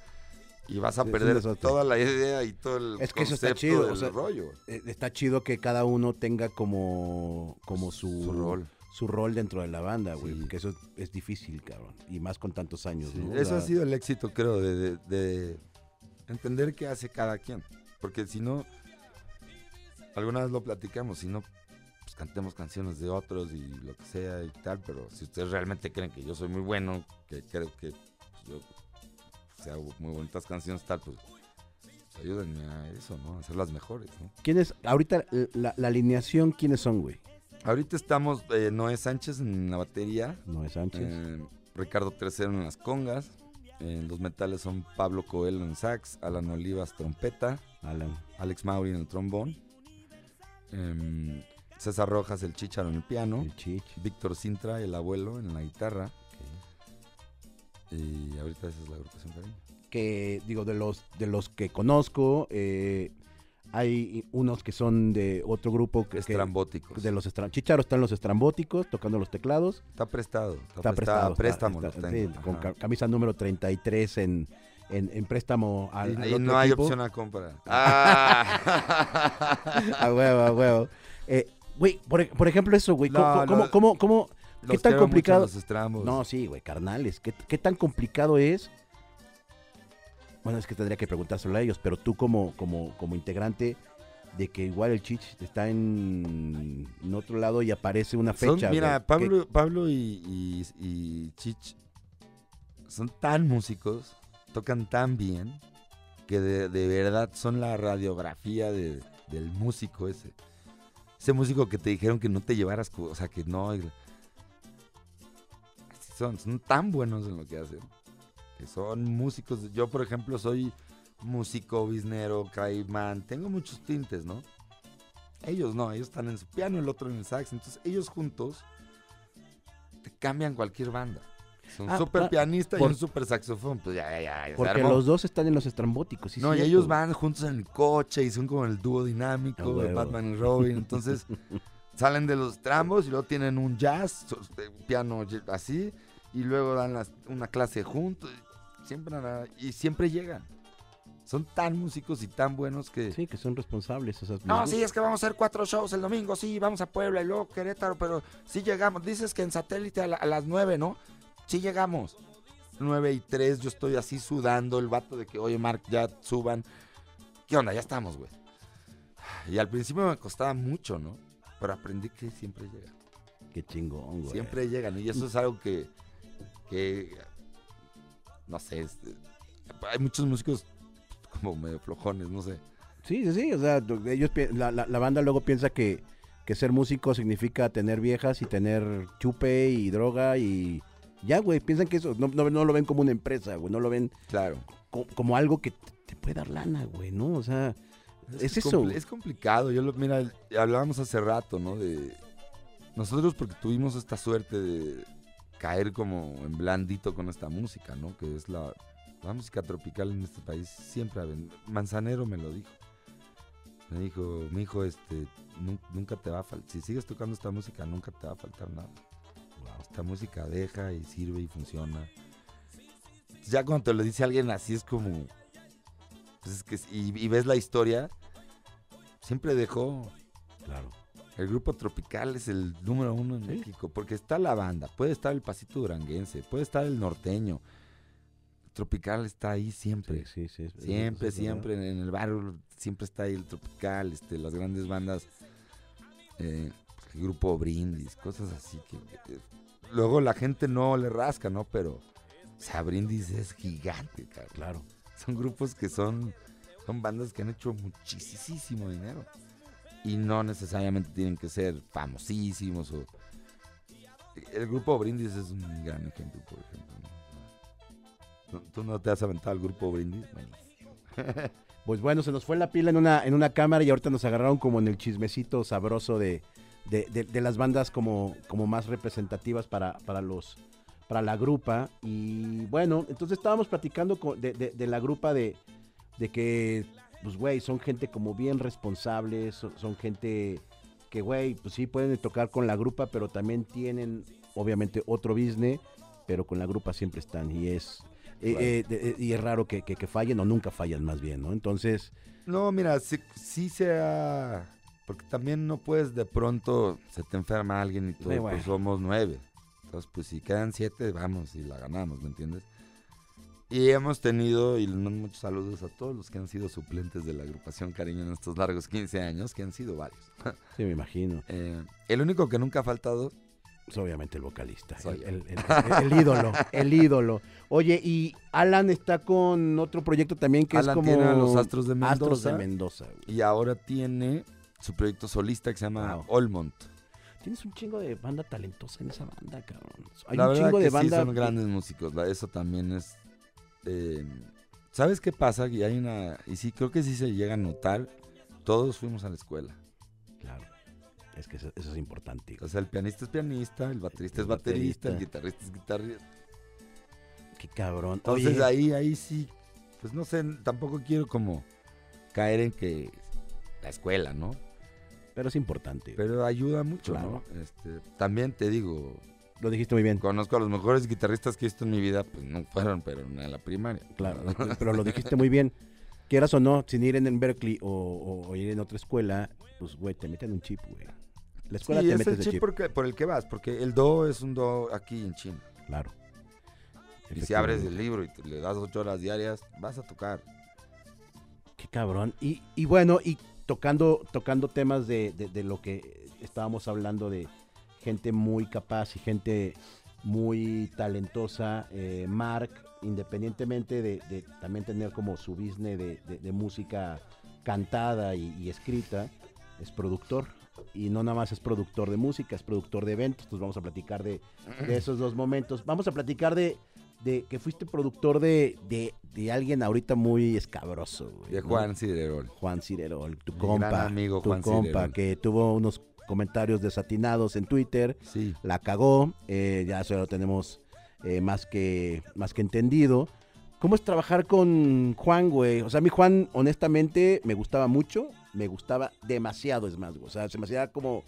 y vas a Es perder toda la idea y todo el Es que eso está concepto chido, del o sea, rollo, Eh, Está chido que cada uno tenga como, como su, su rol. su rol dentro de la banda, güey. Sí. Porque eso es, difícil, cabrón. Y más con tantos años, Sí, ¿no? Eso ha sido el éxito, creo, de, de- de entender qué hace cada quien. Porque si no, alguna vez lo platicamos, si no, pues cantemos canciones de otros y lo que sea y tal, pero si ustedes realmente creen que yo soy muy bueno, que creo que pues, yo pues, hago muy bonitas canciones tal, pues, pues, ayúdenme a eso, ¿no? A hacerlas mejores, ¿no? ¿Quiénes, ahorita la, la alineación, ¿quiénes son, güey? Ahorita estamos eh, Noé Sánchez en la batería, Noé Sánchez. Eh, Ricardo Tercero en las congas. eh, los metales son Pablo Coelho en sax, Alan Olivas trompeta, Alan. Alex Mauri en el trombón, em, César Rojas el chicharo en el piano, El. Víctor Sintra el abuelo en la guitarra. Y ahorita esa es la agrupación cariño. Que, digo, de los, de los que conozco, eh, hay unos que son de otro grupo que, que- Estrambóticos. de los estram- Chicharo están los estrambóticos tocando los teclados. Está prestado. Está, Está prestado. préstamo está- los sí, con camisa número 33 en, en, en préstamo al, otro no hay equipo. opción a compra. Ah. <laughs> A huevo, a huevo. Eh, güey, por, por ejemplo eso, güey. No, ¿Cómo, cómo, no. cómo- cómo- Los ¿Qué tan complicado? Los estrambos. No, sí, güey, carnales. ¿Qué, qué tan complicado es? Bueno, es que tendría que preguntárselo a ellos, pero tú como, como, como integrante de que igual el Chich está en, en otro lado y aparece una Son- fecha. mira, güey, Pablo, Pablo y, y- y Chich son tan músicos, tocan tan bien, que de, de verdad son la radiografía de- del músico ese. Ese músico que te dijeron que no te llevaras, o sea, que no. Son, son tan buenos en lo que hacen. Que son músicos. Yo, por ejemplo, soy músico, biznero, caimán. Tengo muchos tintes, ¿no? Ellos no, ellos están en su piano, el otro en el sax. Entonces, ellos juntos te cambian cualquier banda. Son Ah, un super ah, pianista por- y un super saxofón. Pues ya, ya, ya. se Porque los dos están en los estrambóticos. sí, No, y ellos van juntos en el coche y son como el dúo dinámico de. Batman y Robin. Entonces <laughs> salen de los tramos y luego tienen un jazz, de- piano así, y luego dan las- una clase juntos. Siempre, y siempre llegan. Son tan músicos y tan buenos que... Sí, que son responsables. o sea, No, sí, es que vamos a hacer cuatro shows el domingo, sí, vamos a Puebla y luego Querétaro, pero sí llegamos. Dices que en satélite a, la- a las nueve, ¿no? Sí llegamos. Nueve y tres, yo estoy así sudando, el vato de que, oye, Mark, ya suban. ¿Qué onda? Ya estamos, güey. Y al principio me costaba mucho, ¿no? Pero aprendí que siempre llegan. Qué chingón, güey. Siempre llegan. Y eso es algo que, que no sé, es- hay muchos músicos como medio flojones, no sé. Sí, sí, sí. O sea, ellos, la, la- la banda luego piensa que, que ser músico significa tener viejas y tener chupe y droga y ya, güey. Piensan que eso, no, no, no lo ven como una empresa, güey. No lo ven Claro. co- como algo que te, puede dar lana, güey, ¿no? O sea, es, eso. Es complicado. Yo lo, mira, hablábamos hace rato, ¿no? De nosotros porque tuvimos esta suerte de caer como en blandito con esta música, ¿no? Que es la, la música tropical en este país. Siempre Manzanero me lo dijo. Me dijo, mi hijo, este, nun- nunca te va a faltar. Si sigues tocando esta música, nunca te va a faltar nada. Esta música deja y sirve y funciona. Ya cuando te lo dice alguien así es como. Pues es que, y, y ves la historia, siempre dejó. Claro. El grupo Tropical es el número uno en Sí. México, porque está la banda, puede estar el pasito duranguense, puede estar el norteño. Tropical está ahí siempre. Sí, sí, sí. Siempre, siempre en el barrio siempre está ahí el tropical, este, las grandes bandas, eh, el grupo Brindis, cosas así que eh, luego la gente no le rasca, ¿no? Pero, o sea, Brindis es gigante. Claro. Son grupos que son, son bandas que han hecho muchísimo dinero. Y no necesariamente tienen que ser famosísimos o... El grupo Brindis es un gran ejemplo, por ejemplo. ¿Tú no te has aventado al grupo Brindis? Bueno. <laughs> Pues bueno, se nos fue la pila en una, en una cámara y ahorita nos agarraron como en el chismecito sabroso de, de, de- las bandas como, como más representativas para, para los para la grupa. Y bueno, entonces estábamos platicando de, de- de la grupa de, de que, pues güey, son gente como bien responsables, son, son gente que, güey, pues sí pueden tocar con la grupa, pero también tienen, obviamente, otro business, pero con la grupa siempre están y es... eh, Claro. eh, de- eh, y es raro que, que- que fallen o nunca fallan más bien, ¿no? Entonces, No, mira, sí, sí sea... Porque también no puedes de pronto, se te enferma alguien y Eh, bueno. pues somos nueve. Entonces, pues si quedan siete, vamos y la ganamos, ¿me entiendes? Y hemos tenido, y les mando muchos saludos a todos los que han sido suplentes de la agrupación Cariño en estos largos 15 años, que han sido varios. <laughs> sí, me imagino. Eh, el único que nunca ha faltado, Es obviamente el vocalista, Soy el, el- el- el ídolo, el ídolo. Oye, y Alan está con otro proyecto también que Alan es como tiene a los Astros de Mendoza. Astros de Mendoza. y ahora tiene su proyecto solista que se llama Wow. Olmont. Tienes un chingo de banda talentosa en esa banda, cabrón. Hay la un verdad chingo que de banda. sí son grandes músicos, eso también es... eh, ¿Sabes qué pasa? Y hay una... Y sí, creo que sí se llega a notar. Todos fuimos a la escuela. Claro. Es que eso, eso es importante. O sea, el pianista es pianista, el baterista El es baterista, el guitarrista es guitarrista. Qué cabrón. Entonces Oye, ahí, ahí sí, pues no sé, tampoco quiero como caer en que la escuela, ¿no? pero es importante. Pero ayuda mucho, Claro. ¿no? Este, también te digo, Lo dijiste muy bien. conozco a los mejores guitarristas que he visto en mi vida, pues no fueron, pero en la primaria. Claro, <laughs> <laughs> pero lo dijiste muy bien. Quieras o no, sin ir en, Berkeley o, o- o ir en otra escuela, pues, güey, te meten un chip, güey. La escuela sí, te es metes el chip chip. porque- por el que vas, porque el do es un do aquí en China. Claro. Y si abres el libro y te- le das ocho horas diarias, vas a tocar. Qué cabrón. Y, y bueno, y tocando, tocando temas de, de- de lo que estábamos hablando de gente muy capaz y gente muy talentosa, eh, Mark, independientemente de, de también tener como su business de, de- de música cantada y, y escrita, es productor. Y no nada más es productor de música, es productor de eventos. Entonces vamos a platicar de, esos dos momentos. Vamos a platicar de, que fuiste productor de, alguien ahorita muy escabroso. güey, De ¿no? Juan Ciderol. Juan Cirerol, tu Mi compa, gran amigo tu compa, que tuvo unos comentarios desatinados en Twitter, Sí. la cagó, eh, ya eso lo tenemos eh, más, que, más que entendido. ¿Cómo es trabajar con Juan, güey? O sea, a mí Juan, honestamente, me gustaba mucho, me gustaba demasiado, es más, güey. O sea, se me hacía como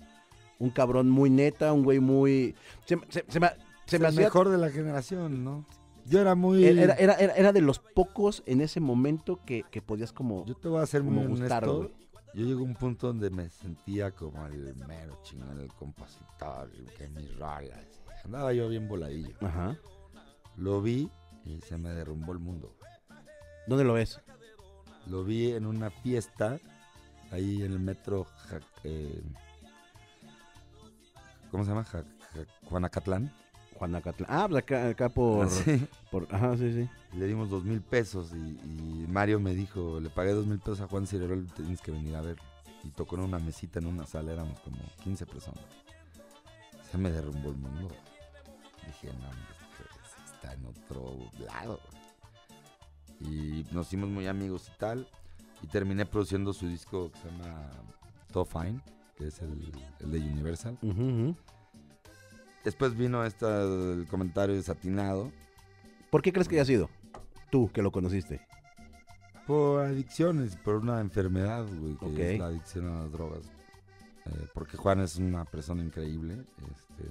un cabrón muy neta, un güey muy... Se, se- se me, se me el hacía... mejor de la generación, ¿no? Yo era muy... Era, era, era- era de los pocos en ese momento que, que podías como... Yo te voy a como muy honesto. Yo llegué a un punto donde me sentía como el mero chingón, el compositor, el que mis rolas. Andaba yo bien voladillo. Ajá. Lo vi y se me derrumbó el mundo. ¿Dónde lo ves? Lo vi en una fiesta ahí en el metro Ja- eh, ¿Cómo se llama? Ja- Ja- Juanacatlán. Juanacatlán. Ah, pues acá, acá por, <laughs> Sí. por... Ajá, sí, sí. Le dimos dos mil pesos y, y Mario me dijo, le pagué dos mil pesos a Juan Cirerol, tienes que venir a ver. Y tocó en una mesita en una sala, éramos como 15 personas. Se me derrumbó el mundo. Dije, no, este está en otro lado. Y nos hicimos muy amigos y tal. Y terminé produciendo su disco que se llama Top Fine, que es el, el de Universal. Después vino esta, el comentario desatinado. ¿Por qué crees que haya sido? Tú, que lo conociste. Por adicciones, por una enfermedad, güey, que Ok. es la adicción a las drogas. Eh, porque Juan es una persona increíble, este,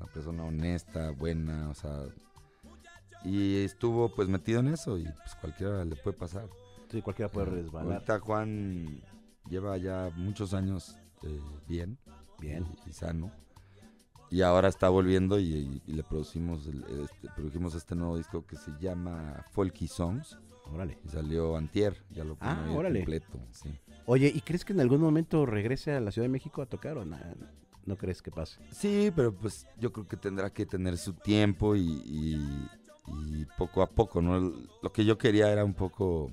una persona honesta, buena, o sea, y estuvo pues metido en eso y pues cualquiera le puede pasar. Sí, cualquiera puede Eh, resbalar. Ahorita Juan lleva ya muchos años eh, bien, Bien. y, y sano. Y ahora está volviendo y, y- y le producimos, el- este, produjimos este nuevo disco que se llama Folky Songs. Órale. Y salió Antier, ya lo Ah, órale. completo. Sí. Oye, ¿y crees que en algún momento regrese a la Ciudad de México a tocar o nada? ¿No crees que pase? Sí, pero pues yo creo que tendrá que tener su tiempo y, y- y, poco a poco, ¿no? Lo que yo quería era un poco,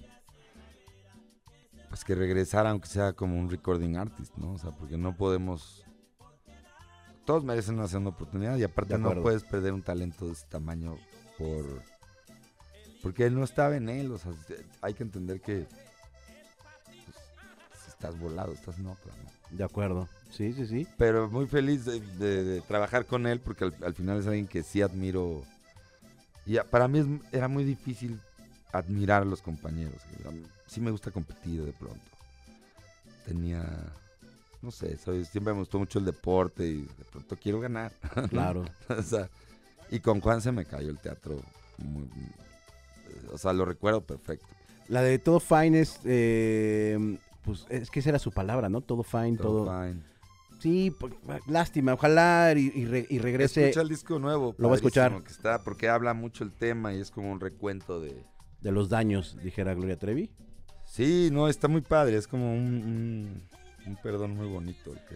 pues que regresara, aunque sea como un recording artist, ¿no? O sea, porque no podemos... Todos merecen una segunda oportunidad y aparte no puedes perder un talento de ese tamaño por... Porque él no estaba en él, o sea, hay que entender que pues, estás volado, estás en otra, ¿no? De acuerdo. Sí, sí, sí. pero muy feliz de, de- de trabajar con él porque al, al final es alguien que sí admiro. Y para mí es- era muy difícil admirar a los compañeros. Sí me gusta competir de pronto. Tenía, no sé, soy- siempre me gustó mucho el deporte y de pronto quiero ganar. <laughs> Claro. O sea, y con Juan se me cayó el teatro. muy- o sea, lo recuerdo perfecto. La de todo fine es, eh, pues es que esa era su palabra, ¿no? Todo fine, todo. Todo fine. Sí, pues, lástima, ojalá y, y re- y regrese Escucha el disco nuevo. Lo voy a escuchar. Que está, porque habla mucho el tema y es como un recuento de, de los daños, dijera Gloria Trevi. Sí, no, está muy padre. Es como un, un, un perdón muy bonito. el que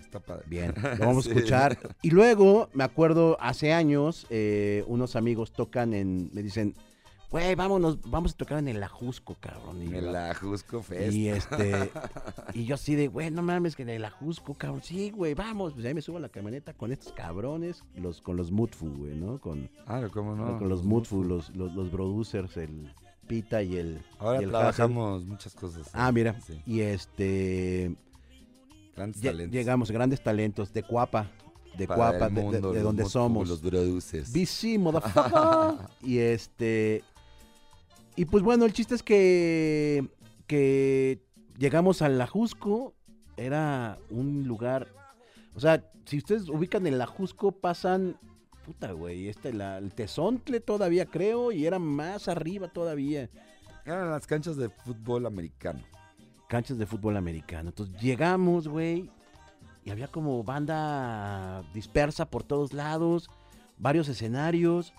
está padre. Bien, <laughs> lo vamos Sí. a escuchar. Y luego, me acuerdo, hace años, eh, unos amigos tocan en, me dicen, güey, vámonos, vamos a tocar en el Ajusco, cabrón. Y, En la Jusco Fest. y este, <laughs> y yo así de, güey, no mames, que en el Ajusco, cabrón. Sí, güey, vamos. Pues ahí me subo a la camioneta con estos cabrones, los, con los Mutfu, güey, ¿no? Con, Ah, ¿cómo no? con los Mutfu, los, los, los producers, el Pita y el... Ahora y el trabajamos muchas cosas. Ah, mira. Sí, Y este, grandes talentos. llegamos, grandes talentos, de Cuapa, de Para Cuapa, de- donde somos. Los producers. BC, motherfucker. <laughs> y este. Y pues bueno, el chiste es que. Que llegamos al Ajusco. Era un lugar. O sea, si ustedes ubican el Ajusco, pasan. Puta, güey. Este, la, el Tezontle todavía creo. Y era más arriba todavía. Eran las canchas de fútbol americano. Canchas de fútbol americano. Entonces llegamos, güey. Y había como banda dispersa por todos lados. Varios escenarios.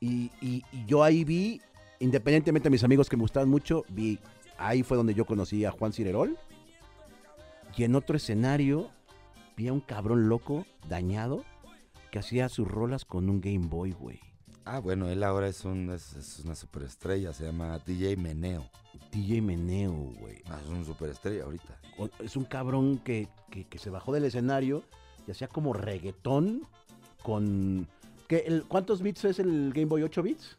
Y, y- y yo ahí vi, independientemente de mis amigos que me gustaban mucho, vi, ahí fue donde yo conocí a Juan Cirerol. Y en otro escenario vi a un cabrón loco, dañado, que hacía sus rolas con un Game Boy, güey. Ah, bueno, él ahora es, un, es, es una superestrella. Se llama DJ Meneo. DJ Meneo, güey. Ah, es un superestrella ahorita. Es un cabrón que, que- que se bajó del escenario y hacía como reggaetón con... ¿qué, el- ¿Cuántos bits es el Game Boy? ¿8 bits?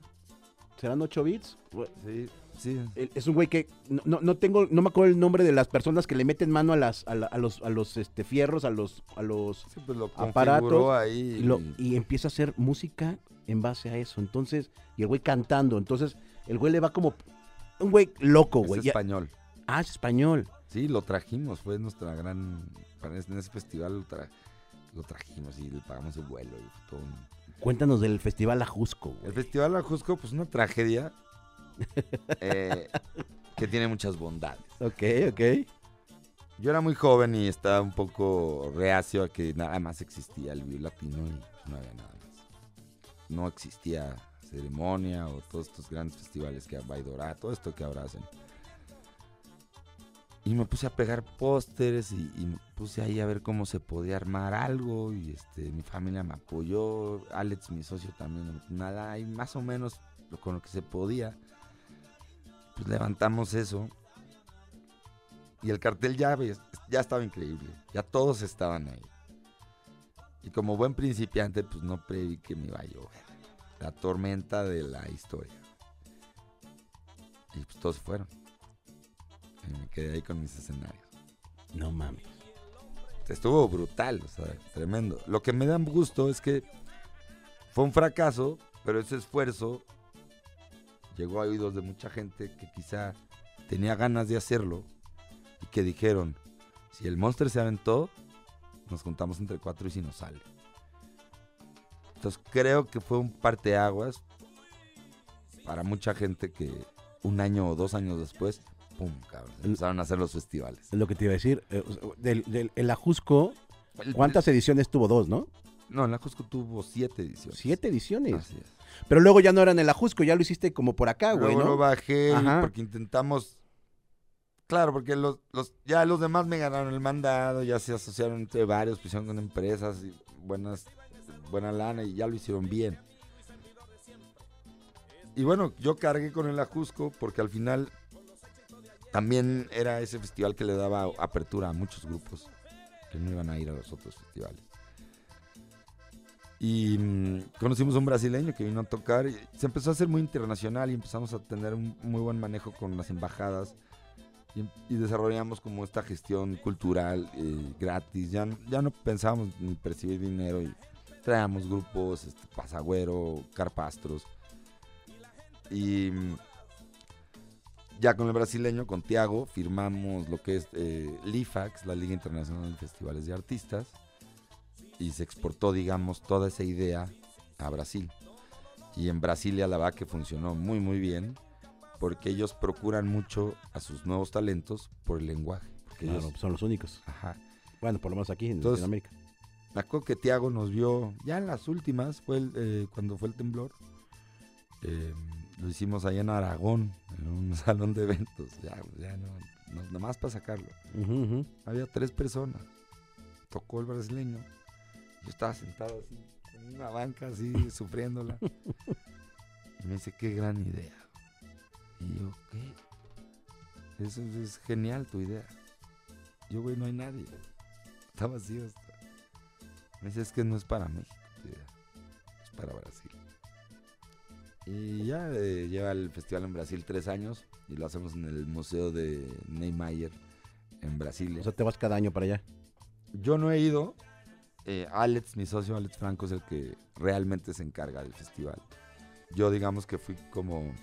¿Serán 8 bits? Sí, sí. Es un güey que no, no- no tengo, no me acuerdo el nombre de las personas que le meten mano a las, a, la- a los, a los este, fierros, a los, a los Sí, pues lo aparatos ahí. y, lo- y empieza a hacer música en base a eso. Entonces, y el güey cantando. Entonces, el güey le va como un güey loco, es güey. Ya- español. Ah, es español. Sí, lo trajimos, fue nuestra gran... En ese festival lo, tra- lo trajimos y le pagamos el vuelo y fue todo un- Cuéntanos del Festival Ajusco, güey. El Festival Ajusco, pues una tragedia eh, que tiene muchas bondades. Ok, ok. Yo era muy joven y estaba un poco reacio a que nada más existía el Vive Latino y no había nada más. No existía ceremonia o todos estos grandes festivales que Baidora, todo esto que ahora hacen. Y me puse a pegar pósteres y, y me puse ahí a ver cómo se podía armar algo y este mi familia me apoyó, Alex mi socio también, nada, y más o menos con lo que se podía. Pues levantamos eso y el cartel ya, ya estaba increíble. Ya todos estaban ahí. Y como buen principiante, pues no preví que me iba a llover. La tormenta de la historia. Y pues todos fueron. Y me quedé ahí con mis escenarios. No mames. Estuvo brutal, o sea, tremendo. Lo que me da gusto es que fue un fracaso, pero ese esfuerzo llegó a oídos de mucha gente que quizá tenía ganas de hacerlo y que dijeron, si el Monster se aventó, nos juntamos entre cuatro y si nos sale. Entonces creo que fue un parteaguas para mucha gente que un año o dos años después, pum, cabrón, empezaron a hacer los festivales. Es lo que te iba a decir. Eh, del, del- el Ajusco, ¿cuántas ediciones tuvo? Dos, ¿no? No, el Ajusco tuvo siete ediciones. Siete ediciones. Así es. Pero luego ya no eran el Ajusco, ya lo hiciste como por acá, güey, Luego ¿no? lo bajé Ajá. porque intentamos. Claro, porque los, los, ya los demás me ganaron el mandado, ya se asociaron entre varios, pusieron con empresas y buenas, buena lana y ya lo hicieron bien. y bueno, yo cargué con el Ajusco porque al final también era ese festival que le daba apertura a muchos grupos que no iban a ir a los otros festivales. Y mm, conocimos a un brasileño que vino a tocar y se empezó a hacer muy internacional y empezamos a tener un muy buen manejo con las embajadas y, desarrollamos como esta gestión cultural eh, gratis. Ya, ya no pensábamos ni percibir dinero y traíamos grupos, este, Pasagüero, Carpastros. Y mm, ya con el brasileño, con Tiago, firmamos lo que es eh, LIFAX, la Liga Internacional de Festivales de Artistas, y se exportó, digamos, toda esa idea a Brasil. Y en Brasilia la verdad que funcionó muy, muy bien, porque ellos procuran mucho a sus nuevos talentos por el lenguaje. claro, son los únicos. Ajá. Bueno, por lo menos aquí en Latinoamérica. Me acuerdo que Tiago nos vio, ya en las últimas, fue eh, cuando fue el temblor. Eh, lo hicimos allá en Aragón, en un <laughs> salón de eventos. Ya, ya no, nada más para sacarlo. Había tres personas. Tocó el brasileño. Yo estaba sentado así, en una banca así, <laughs> sufriéndola. Y me dice, qué gran idea. Y yo, ¿qué? Eso es genial tu idea. Yo, güey, no hay nadie. Está vacío. Me dice, es que no es para México Es para Brasil. Y ya eh, lleva el festival en Brasil tres años y lo hacemos en el Museo de Neymar en Brasil. O sea, te vas cada año para allá. Yo no he ido. Eh, Alex, mi socio Alex Franco, es el que realmente se encarga del festival. Yo digamos que fui como...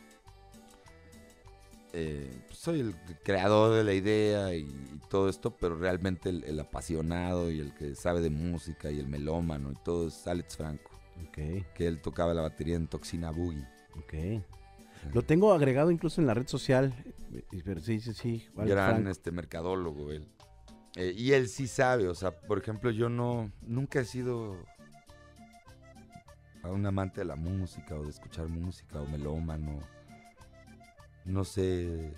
Eh, pues, soy el creador de la idea y, todo esto, pero realmente el, el, apasionado y el que sabe de música y el melómano y todo es Alex Franco. Que él tocaba la batería en Toxina Boogie. Ok. Lo tengo agregado incluso en la red social. Pero sí, sí, sí. Gran este mercadólogo él. Eh, y él sí sabe, o sea, por ejemplo, yo no, nunca he sido un amante de la música o de escuchar música o melómano. No sé,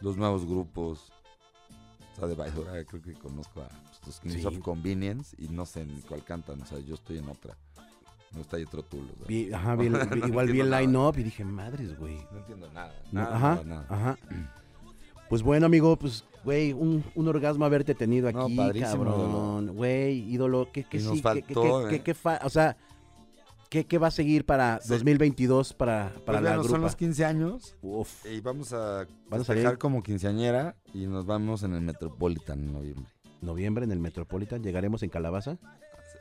los nuevos grupos. O sea, de Baidora creo que conozco a pues, los Kings of Convenience y no sé ni cuál cantan, o sea, yo estoy en otra. No está ahí otro tulo. ajá, <laughs> igual vi el line-up y dije, madres, güey. No entiendo nada. nada ajá, nada, ajá. Pues bueno, amigo, pues, güey, un, un, orgasmo haberte tenido aquí, no, cabrón. Güey, ídolo, ¿qué, qué sí? Faltó, ¿Qué, qué, qué, o sea, ¿qué, ¿qué, va a seguir para 2022 para, para pues la Son los 15 años. Uf. Y vamos a, vamos a como quinceañera y nos vamos en el Metropolitan en noviembre. ¿Noviembre en el Metropolitan? ¿Llegaremos en Calabaza?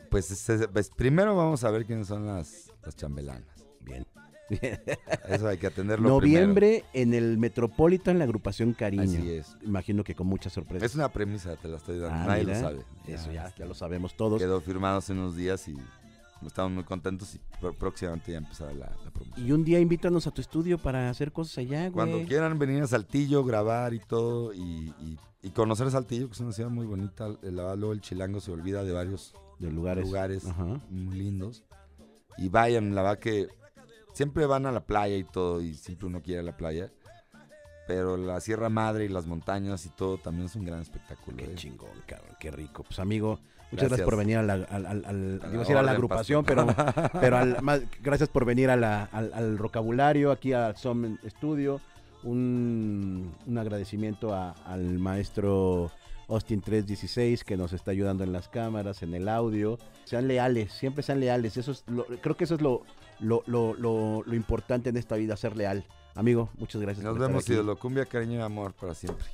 Pues, pues, primero vamos a ver quiénes son las, las chambelanas. Bien. Eso hay que atenderlo Noviembre en el Metropolitan, la agrupación Cariño. Así es. Imagino que con mucha sorpresa. Es una premisa, te la estoy dando. Ah, Nadie lo sabe. Eso ya, ya lo sabemos todos. Quedó firmado hace unos días y estamos muy contentos y próximamente ya empezará la, la, promoción. Y un día invítanos a tu estudio para hacer cosas allá, güey. Cuando quieran venir a Saltillo, grabar y todo, y, y, conocer Saltillo, que es una ciudad muy bonita. Luego el chilango se olvida de varios de lugares, lugares muy lindos. Y vayan, la verdad que siempre van a la playa y todo, y siempre uno quiere a la playa. Pero la Sierra Madre y las montañas y todo también es un gran espectáculo. Qué ¿eh? chingón, cabrón, qué rico. Pues amigo, muchas gracias, por venir a la, al, al, a, la agrupación, pero, <laughs> pero más, gracias por venir a la, al, rocabulario, aquí a Som Studio. Un, un agradecimiento al maestro Austin 316 que nos está ayudando en las cámaras, en el audio. Sean leales, siempre sean leales. Eso es creo que eso es lo, lo, lo, lo, importante en esta vida, ser leal. Amigo, muchas gracias. Nos vemos, ídolo. Cumbia, cariño y amor para siempre.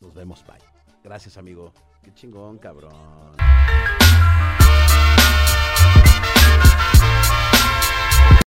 Nos vemos, bye. Gracias, amigo. Qué chingón, cabrón.